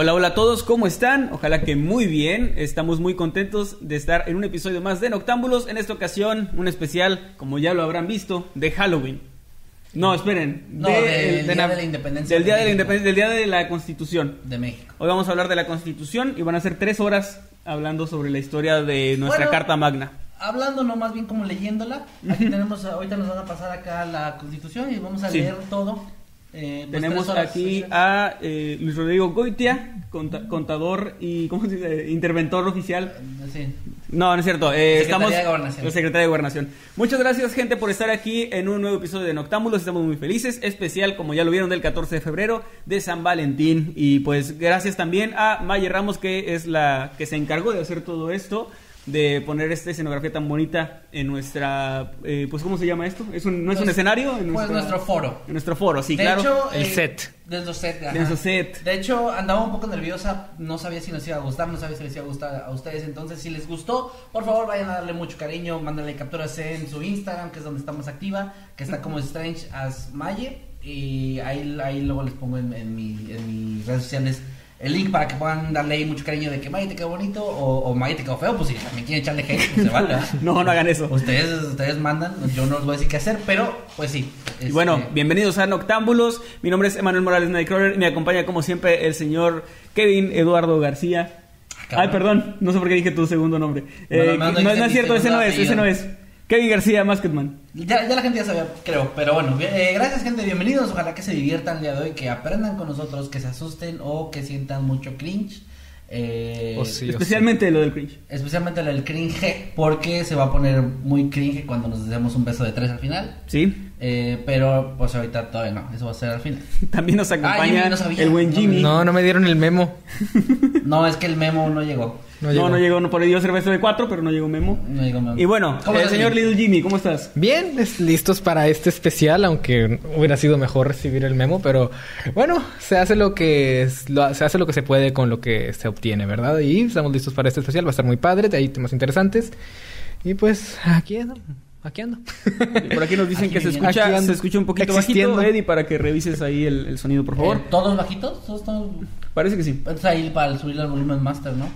Hola, hola a todos, ¿cómo están? Ojalá que muy bien. Estamos muy contentos de estar en un episodio más de Noctámbulos. En esta ocasión, un especial, como ya lo habrán visto, de Halloween. No, esperen. No, del Día de la Independencia Del de Día de la. Independencia, del Día de la Constitución. de México. Hoy vamos a hablar de la Constitución y van a ser tres horas hablando sobre la historia de nuestra Bueno, Carta Magna. Hablando no más bien como leyéndola, aquí tenemos, ahorita nos van a pasar acá la constitución y vamos a Sí. leer todo. Eh, Tenemos aquí a eh, Luis Rodrigo Goitia, conta- contador y, ¿cómo se dice? Interventor oficial Sí. No, no es cierto. Eh, Secretaría estamos de Gobernación. la Secretaría de Gobernación. Muchas gracias, gente, por estar aquí en un nuevo episodio de Noctámbulos. Estamos muy felices. Especial, como ya lo vieron, del 14 de febrero de San Valentín. Y pues gracias también a Maya Ramos, que es la que se encargó de hacer todo esto. De poner esta escenografía tan bonita en nuestra. eh, pues, ¿cómo se llama esto? ¿Es un- ¿No es un Pues- escenario? En Pues nuestra- nuestro foro. En nuestro foro, sí, de claro. hecho, El eh, set. De nuestro set, ajá. De nuestro set. De hecho, andaba un poco nerviosa, no sabía si nos iba a gustar, no sabía si les iba a gustar a ustedes. Entonces, si les gustó, por favor vayan a darle mucho cariño, mándenle capturas en su Instagram, que es donde está más activa, que está como Strange as Maye. Y ahí, ahí luego les pongo en, en mi, en mis redes sociales el link para que puedan darle ahí mucho cariño de que Maye te quedó bonito o, o te quedó feo. Pues si también quieren echarle hate, pues se vale. No, no hagan eso. Ustedes, ustedes mandan, yo no les voy a decir qué hacer, pero pues sí. Y este, bueno, bienvenidos a Noctámbulos. Mi nombre es Emanuel Morales Nightcrawler y me acompaña como siempre el señor Kevin Eduardo García. cabrón. Ay, perdón, no sé por qué dije tu segundo nombre. Eh, no, no, no no dice es cierto, ese no es, ese no es. Kevin García, Masketman. Ya, ya la gente ya sabía, creo, pero bueno, eh, gracias gente, bienvenidos, ojalá que se diviertan el día de hoy, que aprendan con nosotros, que se asusten o que sientan mucho cringe. eh, sí. Especialmente lo del cringe. Especialmente el cringe, porque se va a poner muy cringe cuando nos demos un beso de tres al final. Sí. Eh, pero pues ahorita todavía no, eso va a ser al final. También nos Jimmy, acompaña no sabía. el buen Jimmy. No, no me dieron el memo. No, es que el memo no llegó. No, No, llegó. no llegó, no por ello ser beso de cuatro, pero no llegó Memo. No llegó memo. Y bueno, ¿Cómo el estás, señor? Little Jimmy, ¿cómo estás? Bien, es- listos para este especial, aunque hubiera sido mejor recibir el memo, pero bueno, se hace lo que es- lo- se hace lo que se puede con lo que se obtiene, ¿verdad? Y estamos listos para este especial, va a estar muy padre, de ahí temas interesantes. Y pues aquí ando, aquí ando. Y Por aquí nos dicen Aquí que se escucha, Aquí se escucha un poquito Existiendo. bajito, Eddie, para que revises ahí el, el sonido, por favor. ¿Todos bajitos? ¿Todos, todos? Parece que sí. Entonces ahí para subir el volumen master, ¿no?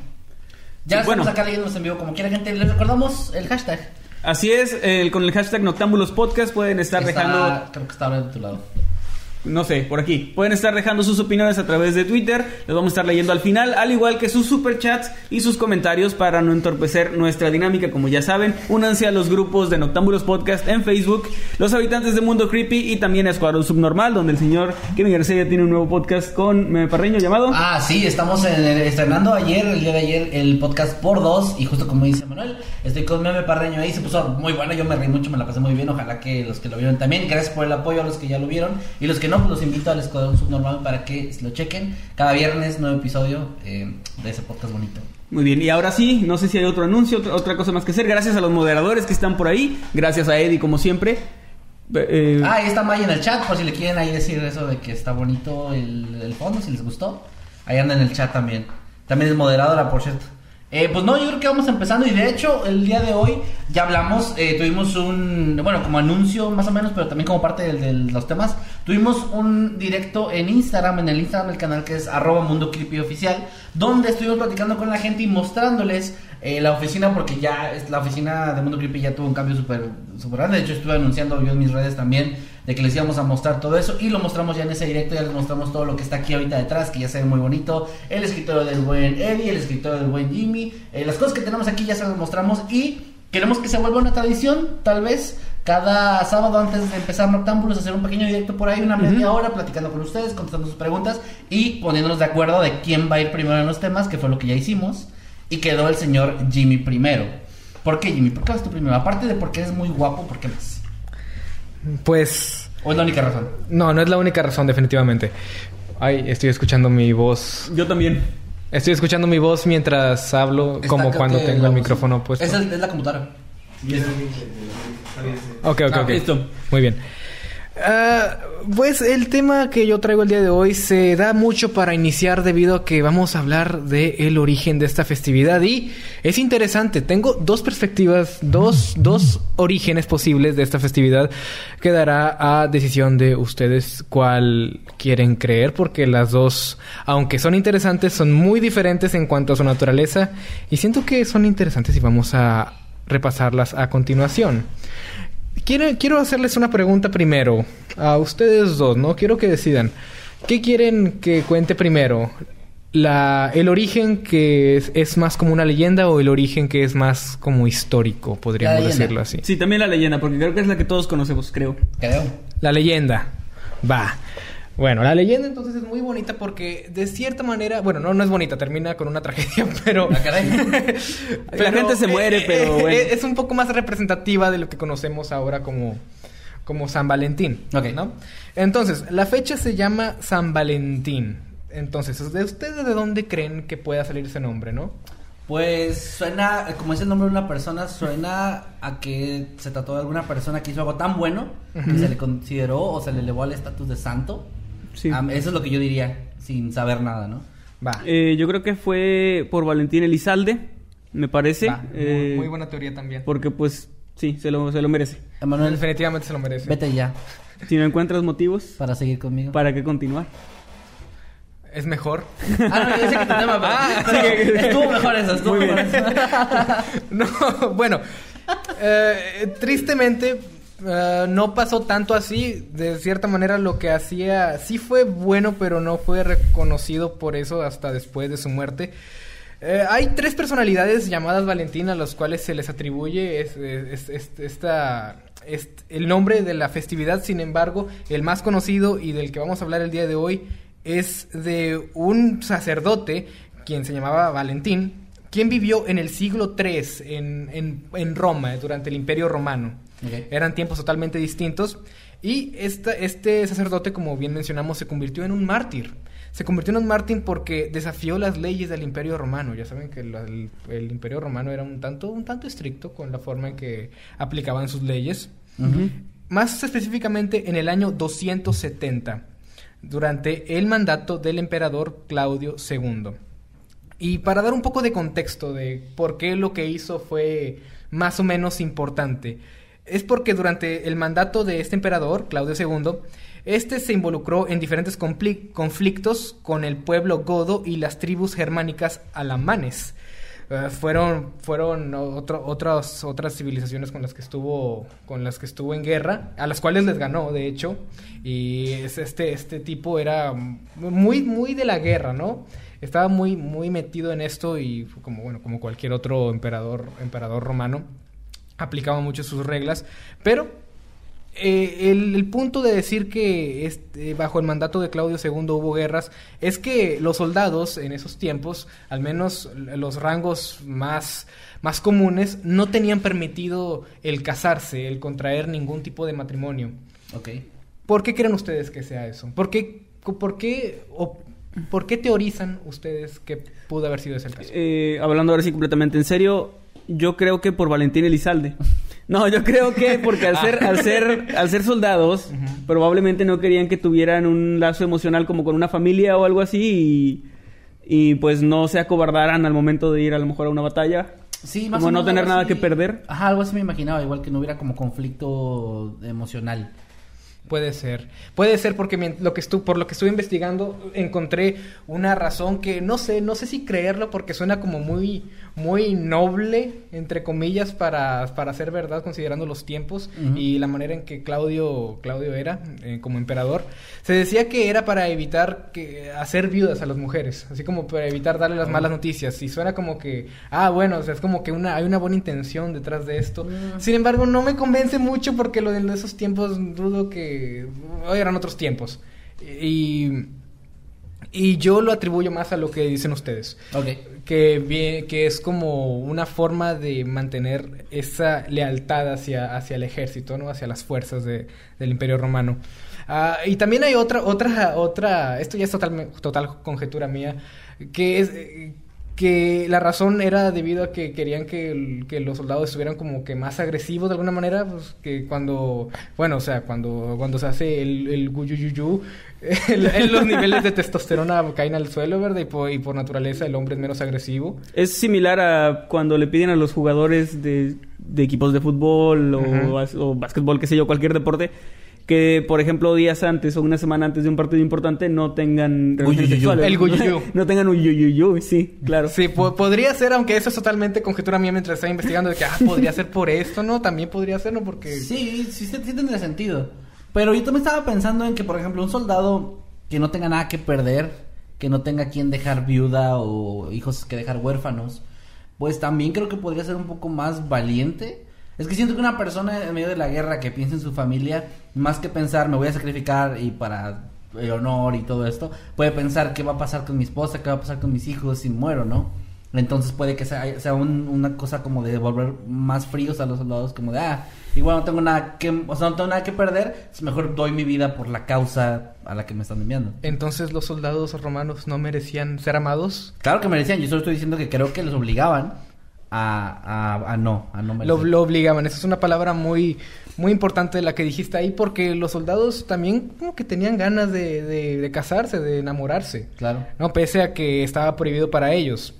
Ya estamos bueno. acá leyéndonos en vivo como quiera gente. Les recordamos el hashtag. Así es, el- con el hashtag Noctámbulos Podcast pueden estar Está- dejando Creo que está ahora de tu lado. No sé, por aquí. Pueden estar dejando sus opiniones a través de Twitter. Los vamos a estar leyendo al final, al igual que sus superchats y sus comentarios para no entorpecer nuestra dinámica. Como ya saben, únanse a los grupos de Noctámbulos Podcast en Facebook, Los Habitantes de Mundo Creepy y también a Escuadrón Subnormal, donde el señor Kevin García tiene un nuevo podcast con Meme Parreño llamado. Ah, sí, estamos en- estrenando ayer, el día de ayer, el podcast por dos. Y justo como dice Manuel, estoy con Meme Parreño ahí. Se puso muy bueno, yo me reí mucho, me la pasé muy bien. Ojalá que los que lo vieron también. Gracias por el apoyo a los que ya lo vieron. Y los que no, pues los invito al Escuadrón Subnormal para que lo chequen. Cada viernes, nuevo episodio eh, de ese podcast bonito. Muy bien, y ahora sí, no sé si hay otro anuncio, otra, otra cosa más que hacer. Gracias a los moderadores que están por ahí. Gracias a Eddie, como siempre. Eh, Ah, ahí está Maya en el chat, por si le quieren ahí decir eso de que está bonito el, el fondo, si les gustó. Ahí anda en el chat también. También es moderadora, por cierto. Eh, pues no, yo creo que vamos empezando y de hecho el día de hoy ya hablamos, eh, tuvimos un, bueno, como anuncio más o menos, pero también como parte de, los temas, tuvimos un directo en Instagram, en el Instagram del canal que es arroba mundo oficial, donde estuvimos platicando con la gente y mostrándoles eh, la oficina, porque ya la oficina de Mundo Creepy ya tuvo un cambio súper súper grande, de hecho estuve anunciando yo en mis redes también de que les íbamos a mostrar todo eso y lo mostramos ya en ese directo, ya les mostramos todo lo que está aquí ahorita detrás, que ya se ve muy bonito, el escritorio del buen Eddie, el escritorio del buen Jimmy, eh, las cosas que tenemos aquí ya se las mostramos y Queremos que se vuelva una tradición, tal vez cada sábado antes de empezar Noctámbulos hacer un pequeño directo por ahí, una media hora, platicando con ustedes, contestando sus preguntas y poniéndonos de acuerdo de quién va a ir primero en los temas, que fue lo que ya hicimos. Y quedó el señor Jimmy primero. ¿Por qué Jimmy? ¿Por qué vas tú primero? Aparte de porque eres muy guapo, ¿por qué más? Pues ¿O es la única razón? no, no es la única razón definitivamente. Ay, estoy escuchando mi voz. Yo también. Estoy escuchando mi voz mientras hablo, Está, como cuando tengo el micrófono puesto. Es, el- es la computadora. Ok, ok, Ah, ok. listo. Muy bien. Ah, pues el tema que yo traigo el día de hoy se da mucho para iniciar debido a que vamos a hablar del el origen de esta festividad y es interesante. Tengo dos perspectivas, dos, dos orígenes posibles de esta festividad que dará a decisión de ustedes cuál quieren creer porque las dos, aunque son interesantes, son muy diferentes en cuanto a su naturaleza y siento que son interesantes y vamos a repasarlas a continuación. Quiero, quiero hacerles una pregunta primero a ustedes dos, ¿no? Quiero que decidan. ¿Qué quieren que cuente primero? La, ¿El origen que es, es más como una leyenda o el origen que es más como histórico, podríamos decirlo así? Sí, también la leyenda, porque creo que es la que todos conocemos, creo. Creo. La leyenda. Va. Bueno, la leyenda entonces es muy bonita porque de cierta manera, bueno, no, no es bonita, termina con una tragedia, pero... Ah, caray. La gente se muere, pero bueno. eh, Es un poco más representativa de lo que conocemos ahora como, como San Valentín. Ok. ¿no? Entonces, la fecha se llama San Valentín. Entonces, ¿de ustedes de dónde creen que pueda salir ese nombre, no? Pues suena, como es el nombre de una persona, suena a que se trató de alguna persona que hizo algo tan bueno que se le consideró o se le elevó al estatus de santo. Sí. Am, eso es lo que yo diría, sin saber nada, ¿no? Va. Eh, yo creo que fue por Valentín Elizalde, me parece. Va. Muy- Eh, muy buena teoría también. Porque pues sí, se lo, se lo merece. Emanuel, Definitivamente se lo merece. vete ya Si no encuentras motivos, para seguir conmigo. ¿para qué continuar? Es mejor. Ah, no, yo sé que tu tema, pero, pero estuvo mejor eso, estuvo Muy mejor bien. eso. No, bueno, eh, tristemente eh, no pasó tanto así. De cierta manera lo que hacía sí fue bueno, pero no fue reconocido por eso hasta después de su muerte. Eh, hay tres personalidades llamadas Valentín a las cuales se les atribuye es- es- es- esta, est- el nombre de la festividad. Sin embargo, el más conocido y del que vamos a hablar el día de hoy es de un sacerdote quien se llamaba Valentín, quien vivió en el siglo III en, en- en Roma, durante el Imperio Romano. Eran tiempos totalmente distintos. Y esta- este sacerdote, como bien mencionamos, se convirtió en un mártir. Se convirtió en un mártir porque desafió las leyes del Imperio Romano. Ya saben que la- el, el Imperio Romano era un tanto, un tanto estricto con la forma en que aplicaban sus leyes. Más específicamente en el año 270, durante el mandato del emperador Claudio II. Y para dar un poco de contexto de por qué lo que hizo fue más o menos importante, es porque durante el mandato de este emperador, Claudio II, este se involucró en diferentes conflictos con el pueblo godo y las tribus germánicas alamanes. Eh, fueron fueron otras otras civilizaciones con las que estuvo con las que estuvo en guerra a las cuales les ganó de hecho y es- este este tipo era muy muy de la guerra no estaba muy muy metido en esto y como bueno como cualquier otro emperador emperador romano aplicaba mucho sus reglas pero eh, el, el punto de decir que este, bajo el mandato de Claudio II hubo guerras es que los soldados en esos tiempos, al menos los rangos más, más comunes, no tenían permitido el casarse, el contraer ningún tipo de matrimonio. Ok. ¿Por qué creen ustedes que sea eso? ¿Por qué, por qué, o, por qué teorizan ustedes que pudo haber sido ese el caso? Eh, hablando ahora sí completamente en serio, yo creo que por Valentín Elizalde. No, yo creo que porque al ser, al ser, al ser soldados, probablemente no querían que tuvieran un lazo emocional como con una familia o algo así y, y, pues no se acobardaran al momento de ir a lo mejor a una batalla. Sí, más Como o no menos tener algo nada así. que perder. Ajá, algo así me imaginaba, igual que no hubiera como conflicto emocional. Puede ser. Puede ser porque lo que estu por lo que estuve investigando encontré una razón que no sé, no sé si creerlo porque suena como muy muy noble entre comillas para, para ser verdad considerando los tiempos y la manera en que Claudio Claudio era eh, como emperador. Se decía que era para evitar que hacer viudas a las mujeres, así como para evitar darle las malas noticias y suena como que ah, bueno, o sea, es como que una hay una buena intención detrás de esto. Sin embargo, no me convence mucho porque lo de esos tiempos dudo que hoy eran otros tiempos. Y y yo lo atribuyo más a lo que dicen ustedes. Que, que es como una forma de mantener esa lealtad hacia, hacia el ejército, ¿no? Hacia las fuerzas de- del Imperio Romano. Ah, y también hay otra, otra, otra, esto ya es total, total conjetura mía, que es eh, que la razón era debido a que querían que, que los soldados estuvieran como que más agresivos de alguna manera, pues que cuando, bueno, o sea, cuando, cuando se hace el, el guyuyuyu, el- el- los niveles de testosterona caen al suelo, ¿verdad? Y por, y por naturaleza el hombre es menos agresivo. Es similar a cuando le piden a los jugadores de, de equipos de fútbol o, o básquetbol, qué sé yo, cualquier deporte, que por ejemplo días antes o una semana antes de un partido importante no tengan relaciones sexuales. El guyuyú. No tengan un yuyuyu, sí, claro. Sí, po- podría ser, aunque eso es totalmente conjetura mía mientras estaba investigando, de que, ah, podría ser por esto, ¿no? También podría ser, ¿no? Porque... Sí, sí, sí, sí tendría sentido. Pero yo también estaba pensando en que, por ejemplo, un soldado que no tenga nada que perder, que no tenga quien dejar viuda o hijos que dejar huérfanos, pues también creo que podría ser un poco más valiente. Es que siento que una persona en medio de la guerra que piensa en su familia, más que pensar me voy a sacrificar y para el honor y todo esto, puede pensar qué va a pasar con mi esposa, qué va a pasar con mis hijos si muero, ¿no? Entonces puede que sea, sea un- una cosa como de volver más fríos a los soldados, como de, ah, igual no tengo nada que, o sea, no tengo nada que perder, es mejor doy mi vida por la causa a la que me están enviando. Entonces los soldados romanos no merecían ser amados. Claro que merecían, yo solo estoy diciendo que creo que les obligaban a, a, a no, a no Lo, merecer. lo obligaban. Esa es una palabra muy, muy importante de la que dijiste ahí, porque los soldados también como que tenían ganas de, de- de casarse, de enamorarse. Claro. No, pese a que estaba prohibido para ellos.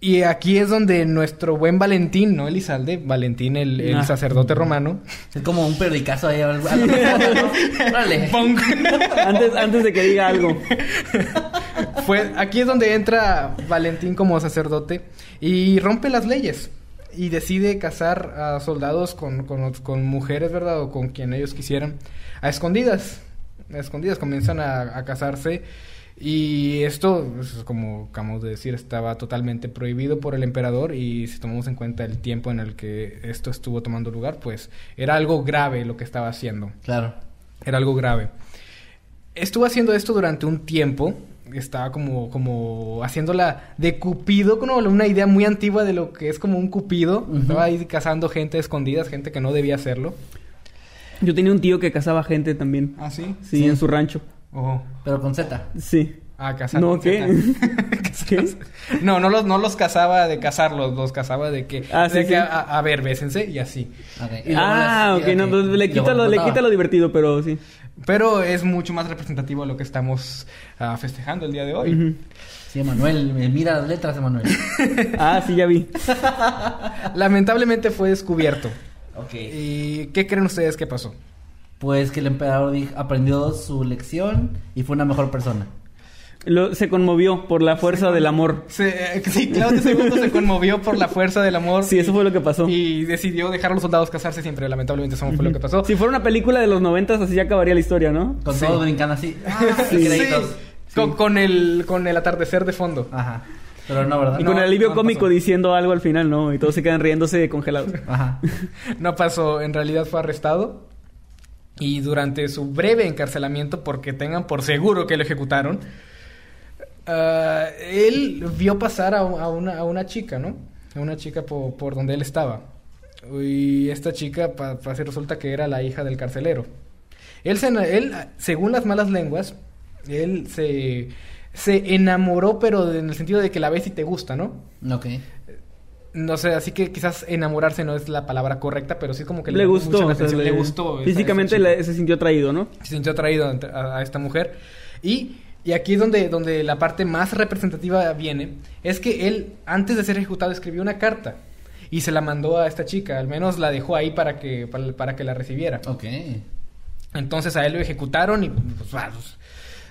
Y aquí es donde nuestro buen Valentín, ¿no? Elizalde, Valentín, el, el Ah. sacerdote romano. Es como un periodicazo ahí. ¡Pum! Antes, antes de que diga algo. Fue, aquí es donde entra Valentín como sacerdote y rompe las leyes y decide casar a soldados con, con, con mujeres, ¿verdad? O con quien ellos quisieran, a escondidas. A escondidas comienzan a, a casarse y esto, pues, como acabamos de decir, estaba totalmente prohibido por el emperador y si tomamos en cuenta el tiempo en el que esto estuvo tomando lugar, pues era algo grave lo que estaba haciendo. Claro. Era algo grave. Estuvo haciendo esto durante un tiempo. Estaba como, como haciéndola de Cupido, como una idea muy antigua de lo que es como un Cupido. Ujú. Estaba ahí cazando gente a escondidas, gente que no debía hacerlo. Yo tenía un tío que cazaba gente también. ¿Ah, sí? Sí, en su rancho. Oh. Pero con Z. Sí. Ah, cazar. No, con ¿qué? Z. ¿Qué? No, no los, no los cazaba de cazarlos, los cazaba de que, Ah, sí, de sí. que a, a ver, bésense y así. Y Ah, las- ok, no, pues le quita, lo, le quita lo divertido, pero sí. Pero es mucho más representativo a lo que estamos ah, festejando el día de hoy. Ujú. Sí, Emanuel, mira las letras, Emanuel. Ah, sí, ya vi. Lamentablemente fue descubierto. ok. ¿Y qué creen ustedes que pasó? Pues que el emperador di- aprendió su lección y fue una mejor persona. Lo- se conmovió por la fuerza del amor. Se, eh, sí, Claudio II se conmovió por la fuerza del amor. Sí, eso fue lo que pasó. Y decidió dejar a los soldados casarse siempre. Lamentablemente, eso fue lo que pasó. Si fuera una película de los noventas, así ya acabaría la historia, ¿no? Con Sí. todos brincando así. Ah, Sí, créditos. Con, con el, con el atardecer de fondo. Ajá. Pero no, ¿verdad? Y con No, el alivio no cómico pasó. diciendo algo al final, ¿no? Y todos se quedan riéndose congelados. Ajá. No pasó. En realidad fue arrestado. Y durante su breve encarcelamiento, porque tengan por seguro que lo ejecutaron, ah, él vio pasar a, a una, a una chica, ¿no? A una chica po- por, donde él estaba. Y esta chica, pa, pa- resulta que era la hija del carcelero. Él, se, él, según las malas lenguas, él se, se enamoró, pero en el sentido de que la ves y te gusta, ¿no? Ok. No sé, así que quizás enamorarse no es la palabra correcta, pero sí como que le llamó gustó. o sea, le- le gustó. Físicamente le- se sintió atraído, ¿no? Se sintió atraído a- a esta mujer. Y, y aquí es donde, donde la parte más representativa viene. Es que él, antes de ser ejecutado, escribió una carta. Y se la mandó a esta chica. Al menos la dejó ahí para que, para, para que la recibiera. Ok. Entonces a él lo ejecutaron y pues, pues,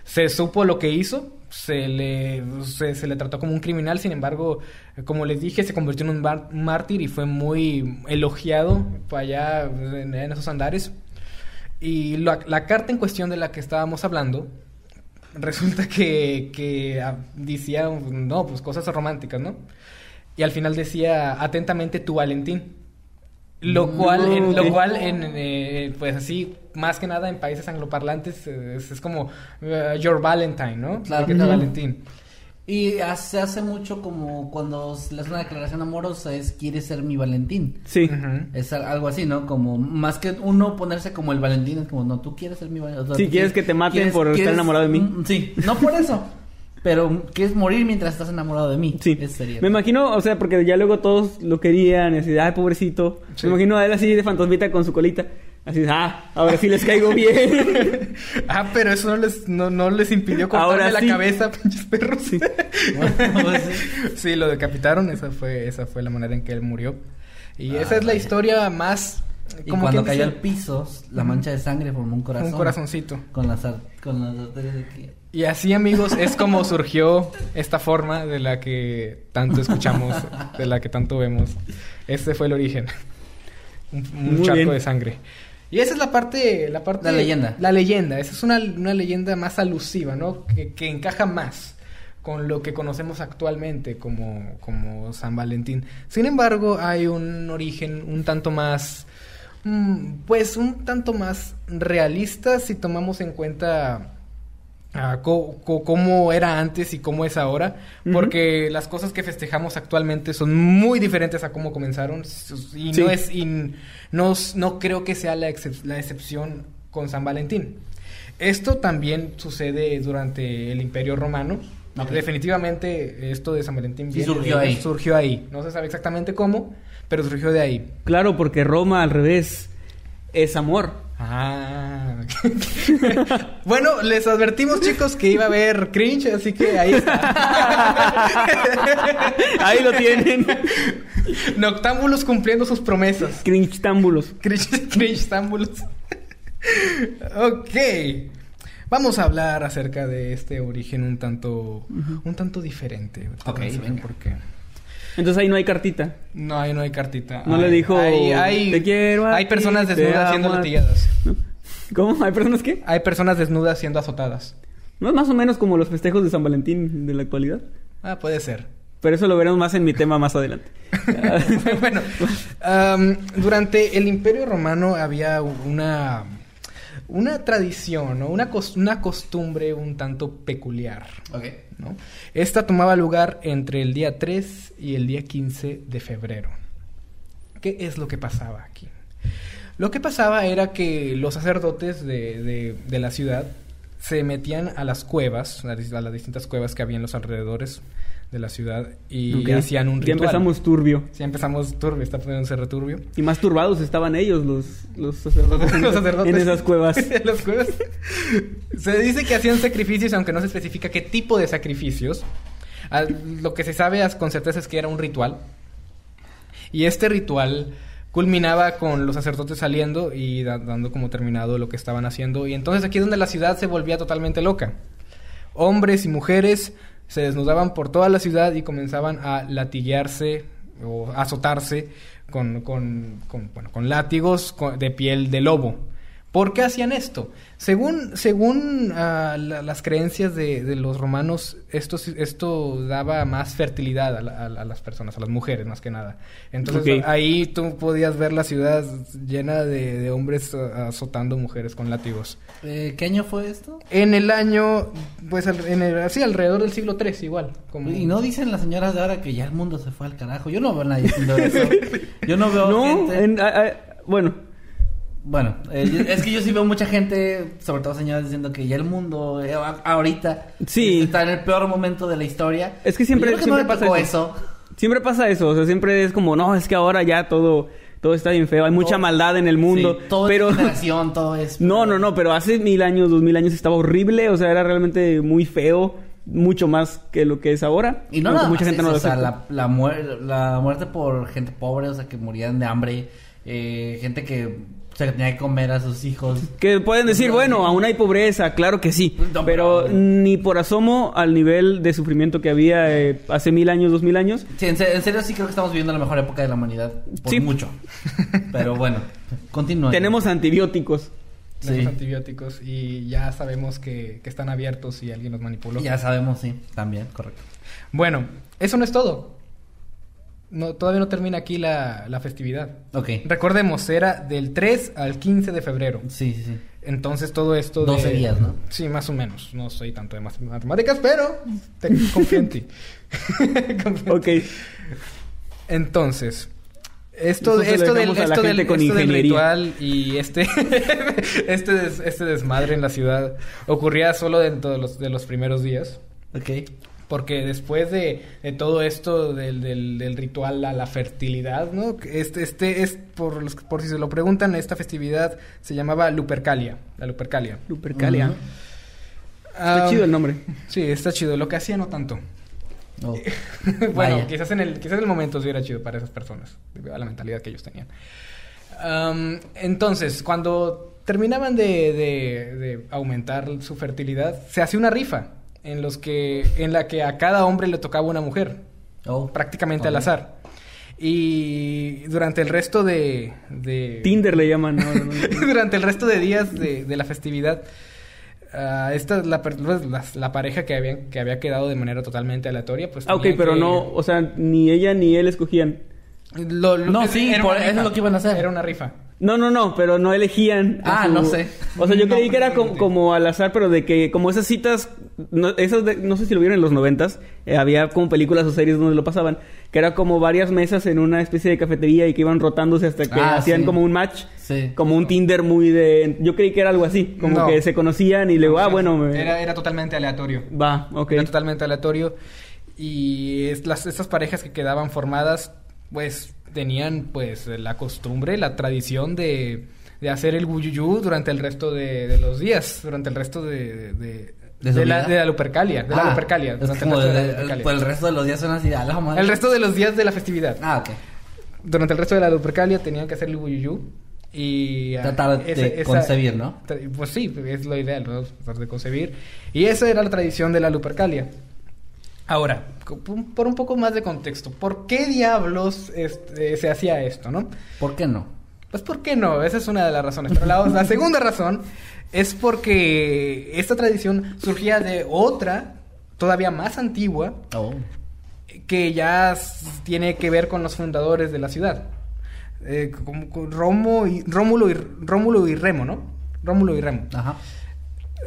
se supo lo que hizo, se le, se, se le trató como un criminal, sin embargo, como les dije, se convirtió en un, mártir y fue muy elogiado para allá en, en esos andares. Y la, la carta en cuestión de la que estábamos hablando, resulta que, que ah, decía, no, pues cosas románticas, ¿no? Y al final decía, atentamente tu Valentín. Lo cual, en, lo cual en, eh, pues así, más que nada en países angloparlantes, eh, es, es como eh, Your Valentine, ¿no? Claro. ¿Qué tal, Ujú. Valentín? Y hace, hace mucho como cuando le hace una declaración amorosa es quieres ser mi Valentín. Sí. Es al- algo así, ¿no? Como más que uno ponerse como el Valentín, es como, no, tú quieres ser mi Valentín. O sea, Sí, quieres que te maten por estar enamorado de mí. Mm, Sí, no por eso. pero quieres morir mientras estás enamorado de mí. Sí. Sería. Me imagino, o sea, porque ya luego todos lo querían, y así, ay, pobrecito. Sí. Me imagino a él así de fantasmita con su colita. Así, ah, ahora sí les caigo bien. Ah, pero eso no les, no, no les impidió cortarle Ahora la sí. cabeza, pinches perros. Sí. Pues sí. lo decapitaron, esa fue, esa fue la manera en que él murió. Y Ah, esa es la vaya. historia más... Y como cuando cayó al piso, la mancha de sangre formó un corazón. Un corazoncito. Con las, con las arterias de aquí. Y así, amigos, es como surgió esta forma de la que tanto escuchamos, de la que tanto vemos. Este fue el origen. Un, un charco bien. de sangre. Y esa es la parte, la parte... La leyenda. La leyenda. Esa es una, una leyenda más alusiva, ¿no? Que, que encaja más con lo que conocemos actualmente como, como San Valentín. Sin embargo, hay un origen un tanto más... mm, Pues un tanto más realista si tomamos en cuenta co- cómo era antes y cómo es ahora, porque las cosas que festejamos actualmente son muy diferentes a cómo comenzaron y Sí. no es y no, no creo que sea la, excep- la excepción con San Valentín. Esto también sucede durante el Imperio Romano. Ok. Definitivamente esto de San Valentín Sí, viene surgió de- ahí. surgió ahí. No se sabe exactamente cómo, pero surgió de ahí. claro, porque Roma al revés es amor. Ah. bueno, les advertimos, chicos, que iba a haber cringe, así que ahí está. Ahí lo tienen. Noctámbulos cumpliendo sus promesas. Cringe-támbulos. Cringe, cringe-támbulos. ok. Vamos a hablar acerca de este origen un tanto, un tanto diferente. Ok, venga. Porque Entonces ahí no hay cartita. no hay, no hay cartita. No le dijo, hay, hay, "Te quiero hay ti, personas desnudas siendo latigadas. ¿Cómo? ¿Hay personas que? Hay personas desnudas siendo azotadas. No es más o menos como los festejos de San Valentín de la actualidad. Ah, puede ser. Pero eso lo veremos más en mi tema más adelante. bueno, durante el Imperio Romano había una, una tradición, ¿no? una, cos- una costumbre un tanto peculiar. Esta tomaba lugar entre el día 3 y el día 15 de febrero. ¿Qué es lo que pasaba aquí? Lo que pasaba era que los sacerdotes de, de- de la ciudad se metían a las cuevas, a las distintas cuevas que había en los alrededores de la ciudad y Ok. hacían un Ya ritual. empezamos turbio. Sí, empezamos turbio, está poniéndose returbio. Y más turbados estaban ellos, los, los sacerdotes, en, Los sacerdotes. en esas cuevas. En las cuevas. Se dice que hacían sacrificios, aunque no se especifica qué tipo de sacrificios. Ah, Lo que se sabe con certeza es que era un ritual. Y este ritual culminaba con los sacerdotes saliendo y da- dando como terminado lo que estaban haciendo. Y entonces aquí es donde la ciudad se volvía totalmente loca. Hombres y mujeres se desnudaban por toda la ciudad y comenzaban a latiguearse o azotarse con, con, con, bueno, con látigos de piel de lobo. ¿Por qué hacían esto? Según, según la- las creencias de, de los romanos, esto, sí- esto daba más fertilidad a, la- a la- a las personas, a las mujeres más que nada. Entonces ahí tú podías ver la ciudad llena de, de hombres ah, azotando mujeres con látigos. Eh, ¿Qué año fue esto? En el año, pues al- en el, sí, alrededor del siglo III igual. Como... Y no dicen las señoras de ahora que ya el mundo se fue al carajo. Yo no veo a nadie diciendo eso. Yo no veo No, gente. en- a- a- bueno, Bueno, eh, es que yo sí veo mucha gente, sobre todo señoras, diciendo que ya el mundo eh, ahorita Sí. está en el peor momento de la historia. Es que siempre- Yo creo que siempre no pasa eso. eso. siempre pasa eso. O sea, siempre es como, no, es que ahora ya todo, todo está bien feo. Hay mucha maldad en el mundo. Sí, todo pero generación, todo es... No, no, no, pero hace mil años, dos mil años estaba horrible, o sea, era realmente muy feo, mucho más que lo que es ahora. Y no nada mucha gente eso, no lo o sea, acepta. la, la, muer- la muerte por gente pobre, o sea, que morían de hambre, eh, gente que se tenía que comer a sus hijos. Que pueden decir, bueno, aún hay pobreza, claro que sí. Pero ni por asomo al nivel de sufrimiento que había eh, hace mil años, dos mil años. Sí, en, se- en serio sí creo que estamos viviendo la mejor época de la humanidad. Por Sí. mucho. Pero bueno, continúa. Tenemos antibióticos. Tenemos Sí. antibióticos y ya sabemos que, que están abiertos y alguien los manipuló. Ya sabemos, sí. También, correcto. Bueno, eso no es todo. No, todavía no termina aquí la, la festividad. Ok. Recordemos, era del 3 al 15 de febrero. Sí, sí, sí. Entonces todo esto de... 12 días, ¿no? Sí, más o menos. No soy tanto de matemáticas, pero te confío en ti. Confío en Ok. Entonces, esto, esto, del, esto, del, gente con esto del ritual y este, este, des- este desmadre en la ciudad ocurría solo dentro de los, de los primeros días. Ok. Porque después de, de todo esto del, del, del ritual a la fertilidad, ¿no? Este, este es, por, los, por si se lo preguntan, esta festividad se llamaba Lupercalia. La Lupercalia. Lupercalia. Ujú. Está Ah, chido el nombre. Sí, está chido. Lo que hacía no tanto. Oh. bueno, Vaya. quizás en, el, quizás en el momento sí era chido para esas personas, debido a la mentalidad que ellos tenían. Entonces, cuando terminaban de, de- de aumentar su fertilidad, se hacía una rifa en, los que, en la que a cada hombre le tocaba una mujer, Oh. prácticamente al azar. Y durante el resto de... de Tinder le llaman. ¿no? No, no. durante el resto de días de, de la festividad, ah, esta la, pues, la, la pareja que había, que había quedado de manera totalmente aleatoria, pues Ah, ok, pero que- no, o sea, ni ella ni él escogían. Lo- lo- No, sí, era por- eso es lo que iban a hacer. Era una rifa. No, no, no, pero no elegían. Ah, no sé. O sea, yo No, creí que era como, como al azar, pero de que como esas citas, no, esas de- no sé si lo vieron en los noventas, eh, había como películas o series donde lo pasaban, que era como varias mesas en una especie de cafetería y que iban rotándose hasta que Ah, hacían sí. como un match, Sí. como un Tinder muy de... Yo creí que era algo así, como No. que se conocían y luego, ah, bueno, me- Era, era totalmente aleatorio. va, ok. Era totalmente aleatorio. Y es- las, estas parejas que quedaban formadas, pues tenían pues la costumbre, la tradición de, de hacer el guyuyú durante el resto de, de los días, durante el resto de, de, ¿De la, vida? de la Lupercalia. De la Ah, Lupercalia. Es durante el resto de de- la Lupercalia. pues el resto de los días son así, la madre. El resto de los días de la festividad. Ah, ok. Durante el resto de la Lupercalia tenían que hacer el guyuyú. Y ah, Tratar de concebir, ¿no? Pues sí, es lo ideal, ¿no? Tratar de concebir. Y esa era la tradición de la Lupercalia. Ahora, por un poco más de contexto, ¿por qué diablos este, se hacía esto, no? ¿Por qué no? Pues ¿por qué no? Esa es una de las razones. Pero la, la segunda razón es porque esta tradición surgía de otra, todavía más antigua, Oh. que ya tiene que ver con los fundadores de la ciudad. Eh, como- Romo y, Rómulo, y, Rómulo y Remo, ¿no? Rómulo y Remo. Ajá.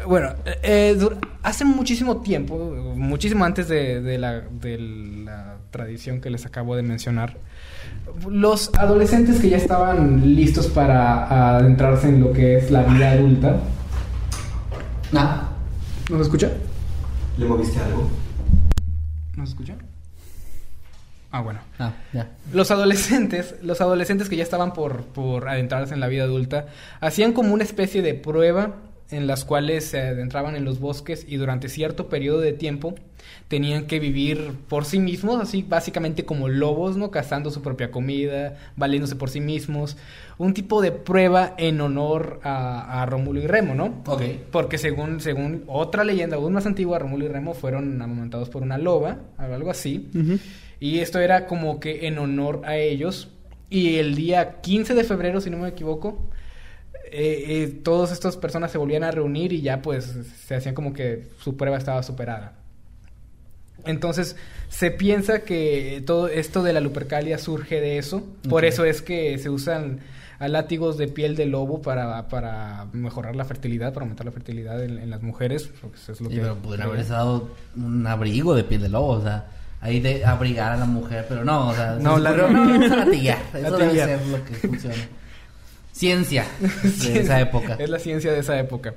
Bueno, eh, dur- hace muchísimo tiempo, muchísimo antes de, de la, de la tradición que les acabo de mencionar, los adolescentes que ya estaban listos para adentrarse en lo que es la vida adulta. Ah. ¿Nos escucha? ¿Le moviste algo? ¿Nos escucha? Ah, bueno. Ah, ya. Los adolescentes, los adolescentes que ya estaban por, por adentrarse en la vida adulta, hacían como una especie de prueba en las cuales se adentraban en los bosques y durante cierto periodo de tiempo tenían que vivir por sí mismos, así básicamente como lobos, ¿no? Cazando su propia comida, valiéndose por sí mismos. Un tipo de prueba en honor a, a Rómulo y Remo, ¿no? Ok. Porque según, según otra leyenda aún más antigua, Rómulo y Remo fueron amamantados por una loba, algo así. Y esto era como que en honor a ellos. Y el día 15 de febrero, si no me equivoco, eh, eh, todas estas personas se volvían a reunir y ya pues se hacían como que su prueba estaba superada. Entonces se piensa que todo esto de la lupercalia surge de eso. Por eso es que se usan a látigos de piel de lobo para, para mejorar la fertilidad, para aumentar la fertilidad en, en las mujeres. porque eso es lo Sí, que- pero pudieron haber dado un abrigo de piel de lobo, o sea, ahí de abrigar a la mujer, pero no, o sea, No, se la- ocurrió, no, vamos a latillar. Eso debe Latillar. ser lo que funciona. Ciencia de esa época. Es la ciencia de esa época.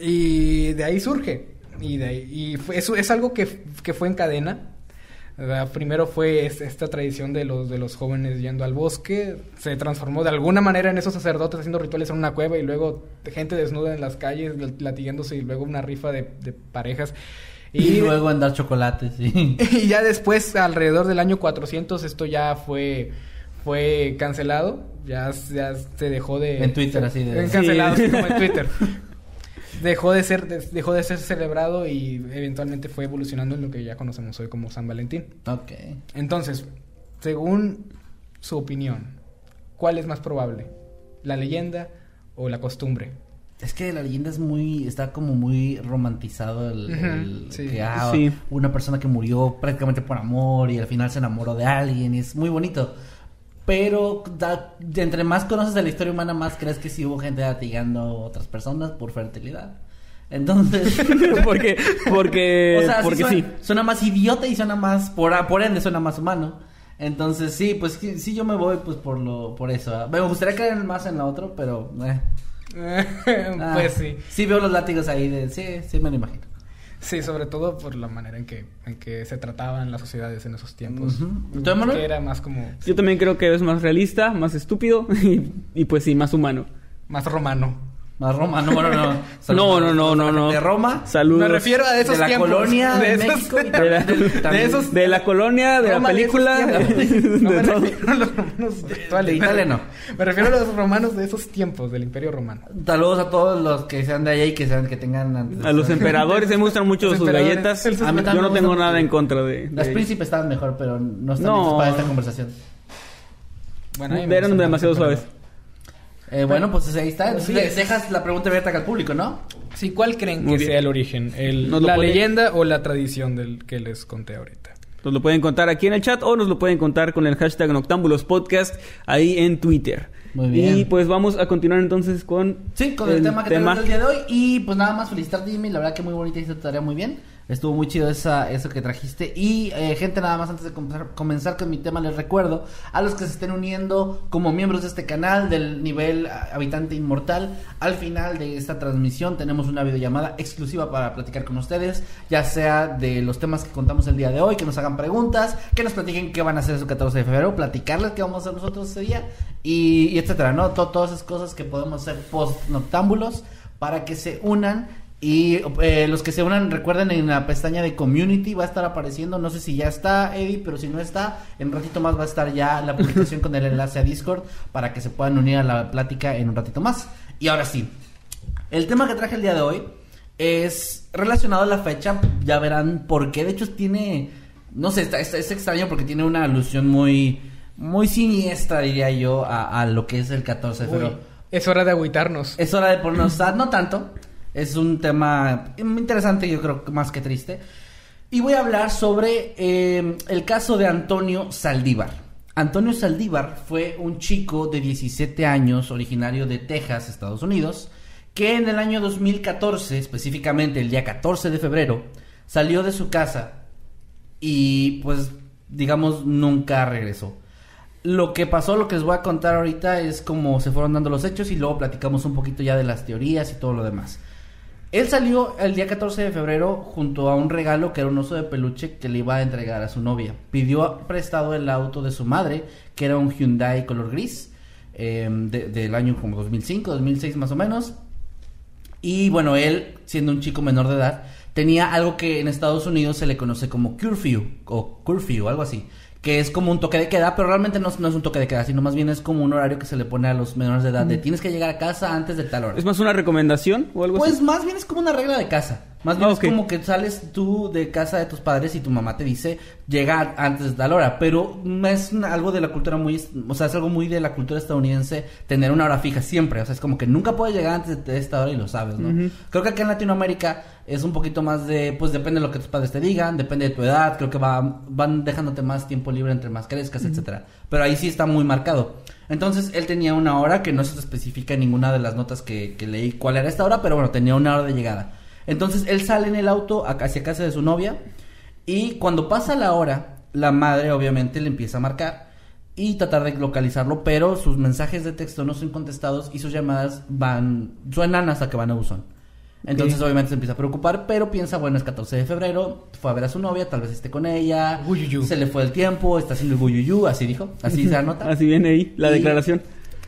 Y de ahí surge. Y, de ahí, y fue- eso es algo que, que fue en cadena. ¿verdad? Primero fue es- esta tradición de los, de los jóvenes yendo al bosque. Se transformó de alguna manera en esos sacerdotes haciendo rituales en una cueva y luego gente desnuda en las calles latigándose y luego una rifa de, de parejas. Y, luego en dar chocolates, sí. y ya después, alrededor del año 400, esto ya fue fue cancelado. Ya, ya se dejó de... En Twitter, así de- En cancelado, sí, como en Twitter. Dejó de ser de- dejó de ser celebrado y eventualmente fue evolucionando en lo que ya conocemos hoy como San Valentín. Ok. Entonces, según su opinión, ¿cuál es más probable? ¿La leyenda o la costumbre? Es que la leyenda es muy, está como muy romantizado el, sí. que ah, Sí. una persona que murió prácticamente por amor y al final se enamoró de alguien y es muy bonito. Pero da- entre más conoces de la historia humana, más crees que sí hubo gente latigando a otras personas por fertilidad. Entonces, porque, porque, o sea, sí porque suena, sí. suena más idiota y suena más, por, por ende suena más humano. Entonces sí, pues sí, sí yo me voy pues por lo, por eso. ¿ah? Me gustaría creer más en la otro, pero eh. Ah, pues sí. Sí veo los látigos ahí de... Sí, sí me lo imagino. Sí, sobre todo por la manera en que, en que se trataban las sociedades en esos tiempos. ¿Tú, Emanuel? Que era más como... Yo también creo que es más realista, más estúpido y, y pues sí, más humano. Más romano. Más Roma, no, no, no. No, no, no, no, no. De Roma. Saludos. Me refiero a esos de la tiempos. colonia de, esos- México y de, la, de esos- de la colonia, de Roma la de película. No de me refiero a los romanos actuales. De Italia no. Me refiero a los romanos de esos tiempos, del Imperio Romano. Saludos a todos los que sean de allá y que sean que tengan antes- A los emperadores se me gustan mucho Los sus galletas. A mí Yo no tengo nada en contra de, de Las príncipes estaban mejor, pero no están No. para esta conversación. Bueno, Eran demasiado suaves. Eh, bueno, pues ahí está. Entonces Sí. dejas la pregunta abierta al público, ¿no? Sí, ¿cuál creen Muy que bien. sea el origen? El- Nos lo ¿La pone- leyenda o la tradición del que les conté ahorita? Nos lo pueden contar aquí en el chat o nos lo pueden contar con el hashtag Noctámbulos Podcast ahí en Twitter. Muy bien. Y pues vamos a continuar entonces con Sí, con el, tema que tenemos el día de hoy. Y pues nada más felicitarte, Jimmy. La verdad que muy bonita, hiciste tu tarea muy bien. Estuvo muy chido esa, eso que trajiste. Y eh, gente, nada más antes de comenzar, con mi tema, les recuerdo a los que se estén uniendo como miembros de este canal del nivel habitante inmortal. Al final de esta transmisión tenemos una videollamada exclusiva para platicar con ustedes, ya sea de los temas que contamos el día de hoy, que nos hagan preguntas, que nos platiquen qué van a hacer su 14 de febrero, platicarles qué vamos a hacer nosotros ese día y, etcétera, ¿no? To- todas esas cosas que podemos hacer post noctámbulos para que se unan y eh, los que se unan recuerden en la pestaña de community va a estar apareciendo, no sé si ya está Eddie, pero si no está, en un ratito más va a estar ya la publicación con el enlace a Discord para que se puedan unir a la plática en un ratito más. Y ahora sí, el tema que traje el día de hoy es relacionado a la fecha, ya verán por qué, de hecho tiene, no sé, está, está- es extraño porque tiene una alusión muy, muy siniestra diría yo a, a lo que es el 14 de febrero. Es hora de agüitarnos. Es hora de ponernos sad, no tanto. Es un tema interesante, yo creo más que triste. Y voy a hablar sobre eh, el caso de Antonio Saldívar. Antonio Saldívar fue un chico de 17 años, originario de Texas, Estados Unidos, que en el año 2014, específicamente el día 14 de febrero, salió de su casa y pues digamos nunca regresó. Lo que pasó, lo que les voy a contar ahorita es cómo se fueron dando los hechos y luego platicamos un poquito ya de las teorías y todo lo demás. Él salió el día 14 de febrero junto a un regalo que era un oso de peluche que le iba a entregar a su novia. Pidió prestado el auto de su madre, que era un Hyundai color gris, de- del año como 2005, 2006 más o menos. Y bueno, él, siendo un chico menor de edad, tenía algo que en Estados Unidos se le conoce como curfew o curfew, algo así, que es como un toque de queda, pero realmente no, es- no es un toque de queda, sino más bien es como un horario que se le pone a los menores de edad de tienes que llegar a casa antes de tal hora. ¿Es más una recomendación o algo Pues así? más bien es como una regla de casa. Más bien Ah, es como que sales tú de casa de tus padres y tu mamá te dice llega antes de tal hora. Pero es algo de la cultura muy, o sea, es algo muy de la cultura estadounidense tener una hora fija siempre. O sea, es como que nunca puedes llegar antes de esta hora y lo sabes, ¿no? Creo que acá en Latinoamérica es un poquito más de, pues depende de lo que tus padres te digan, depende de tu edad, creo que va, van dejándote más tiempo libre entre más crezcas, etcétera. Pero ahí sí está muy marcado. Entonces él tenía una hora que no se especifica en ninguna de las notas que, que leí cuál era esta hora, pero bueno, tenía una hora de llegada. Entonces él sale en el auto hacia casa de su novia y cuando pasa la hora, la madre obviamente le empieza a marcar y tratar de localizarlo, pero sus mensajes de texto no son contestados y sus llamadas van suenan hasta que van a buzón. Entonces obviamente se empieza a preocupar, pero piensa, bueno, es 14 de febrero, fue a ver a su novia, tal vez esté con ella, se le fue el tiempo, está haciendo el guyuyú, así dijo, así se anota. Así viene ahí la Y- declaración.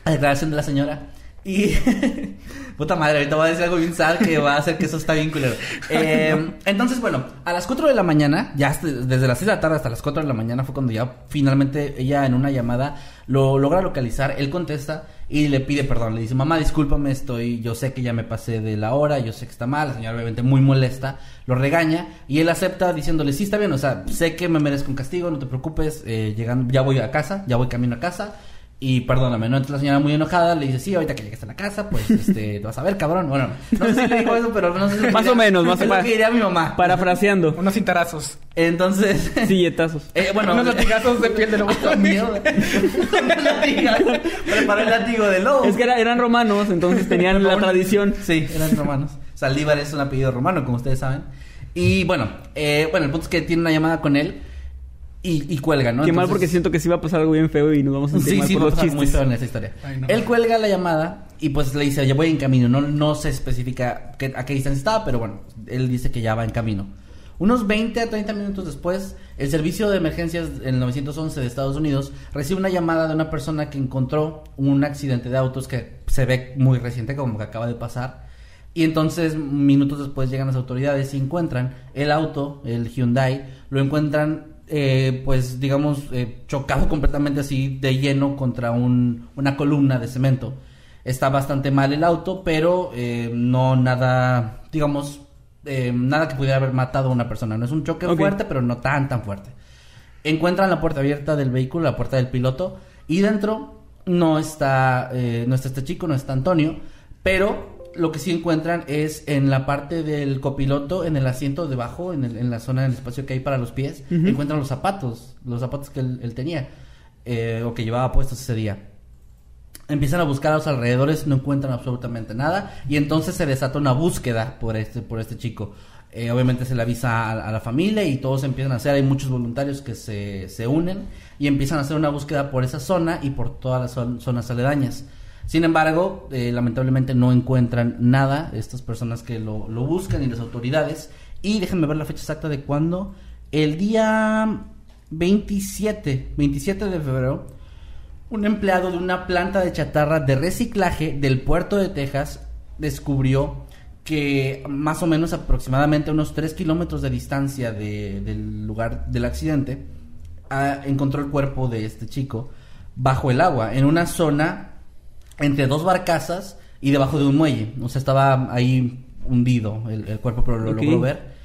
La declaración de la señora. Y. Puta madre, ahorita voy a decir algo bien sad que va a hacer que eso está bien culero. Eh, entonces, bueno, a las 4 de la mañana, ya desde las 6 de la tarde hasta las 4 de la mañana fue cuando ya finalmente ella en una llamada lo logra localizar. Él contesta y le pide perdón. Le dice, mamá, discúlpame, estoy. Yo sé que ya me pasé de la hora, yo sé que está mal. La señora, obviamente, muy molesta, lo regaña y él acepta diciéndole, sí, está bien, o sea, sé que me merezco un castigo, no te preocupes, eh, llegando, ya voy a casa, ya voy camino a casa. Y perdóname, ¿no? Entonces la señora muy enojada le dice, sí, ahorita que llegues a la casa, pues, este, te vas a ver, cabrón. Bueno, no sé si le dijo eso, pero no sé si Más o menos, más o es lo menos. que diría mi mamá. Parafraseando. Unos cintarazos. Entonces, Silletazos. eh, bueno. Unos latigazos de piel de lobo. Mierda. Un latigazo. Preparó el látigo de lobo. Es que era- eran romanos, entonces tenían la tradición. Sí, eran romanos. Saldívar es un apellido romano, como ustedes saben. Y bueno, eh, bueno, el punto es que tiene una llamada con él y, y cuelga, ¿no? Qué mal Entonces- porque siento que sí va a pasar algo bien feo y nos vamos a sentir Sí, mal sí, por los pasar chistes. muy feo en esa historia. Ay, no. Él cuelga la llamada y pues le dice, ya voy en camino. No, no se especifica qué- a qué distancia estaba, pero bueno, él dice que ya va en camino. Unos 20 a 30 minutos después, el servicio de emergencias en el 911 de Estados Unidos recibe una llamada de una persona que encontró un accidente de autos que se ve muy reciente, como que acaba de pasar. Y entonces, minutos después llegan las autoridades y encuentran el auto, el Hyundai, lo encuentran, eh, pues, digamos, eh, chocado completamente así de lleno contra un- una columna de cemento. Está bastante mal el auto, pero eh, no nada, digamos, eh, nada que pudiera haber matado a una persona. No es un choque fuerte, pero no tan, tan fuerte. Encuentran la puerta abierta del vehículo, la puerta del piloto, y dentro no está, no está este chico, no está Antonio, pero lo que sí encuentran es en la parte del copiloto, en el asiento debajo, en, el- en la zona del espacio que hay para los pies, encuentran los zapatos, los zapatos que él, él tenía, eh, o que llevaba puestos ese día. Empiezan a buscar a los alrededores, no encuentran absolutamente nada y entonces se desata una búsqueda por este, por este chico. Eh, obviamente se le avisa a, a la familia y todos empiezan a hacer, hay muchos voluntarios que se, se unen y empiezan a hacer una búsqueda por esa zona y por todas las zon- zonas aledañas. Sin embargo, eh, lamentablemente no encuentran nada estas personas que lo, lo buscan y las autoridades. Y déjenme ver la fecha exacta de cuándo. El día 27, 27 de febrero, un empleado de una planta de chatarra de reciclaje del puerto de Texas descubrió que más o menos aproximadamente a unos 3 kilómetros de distancia de- del lugar del accidente, ah, encontró el cuerpo de este chico bajo el agua, en una zona entre dos barcazas y debajo de un muelle. O sea, estaba ahí hundido el, el cuerpo, pero lo Ok. logró ver.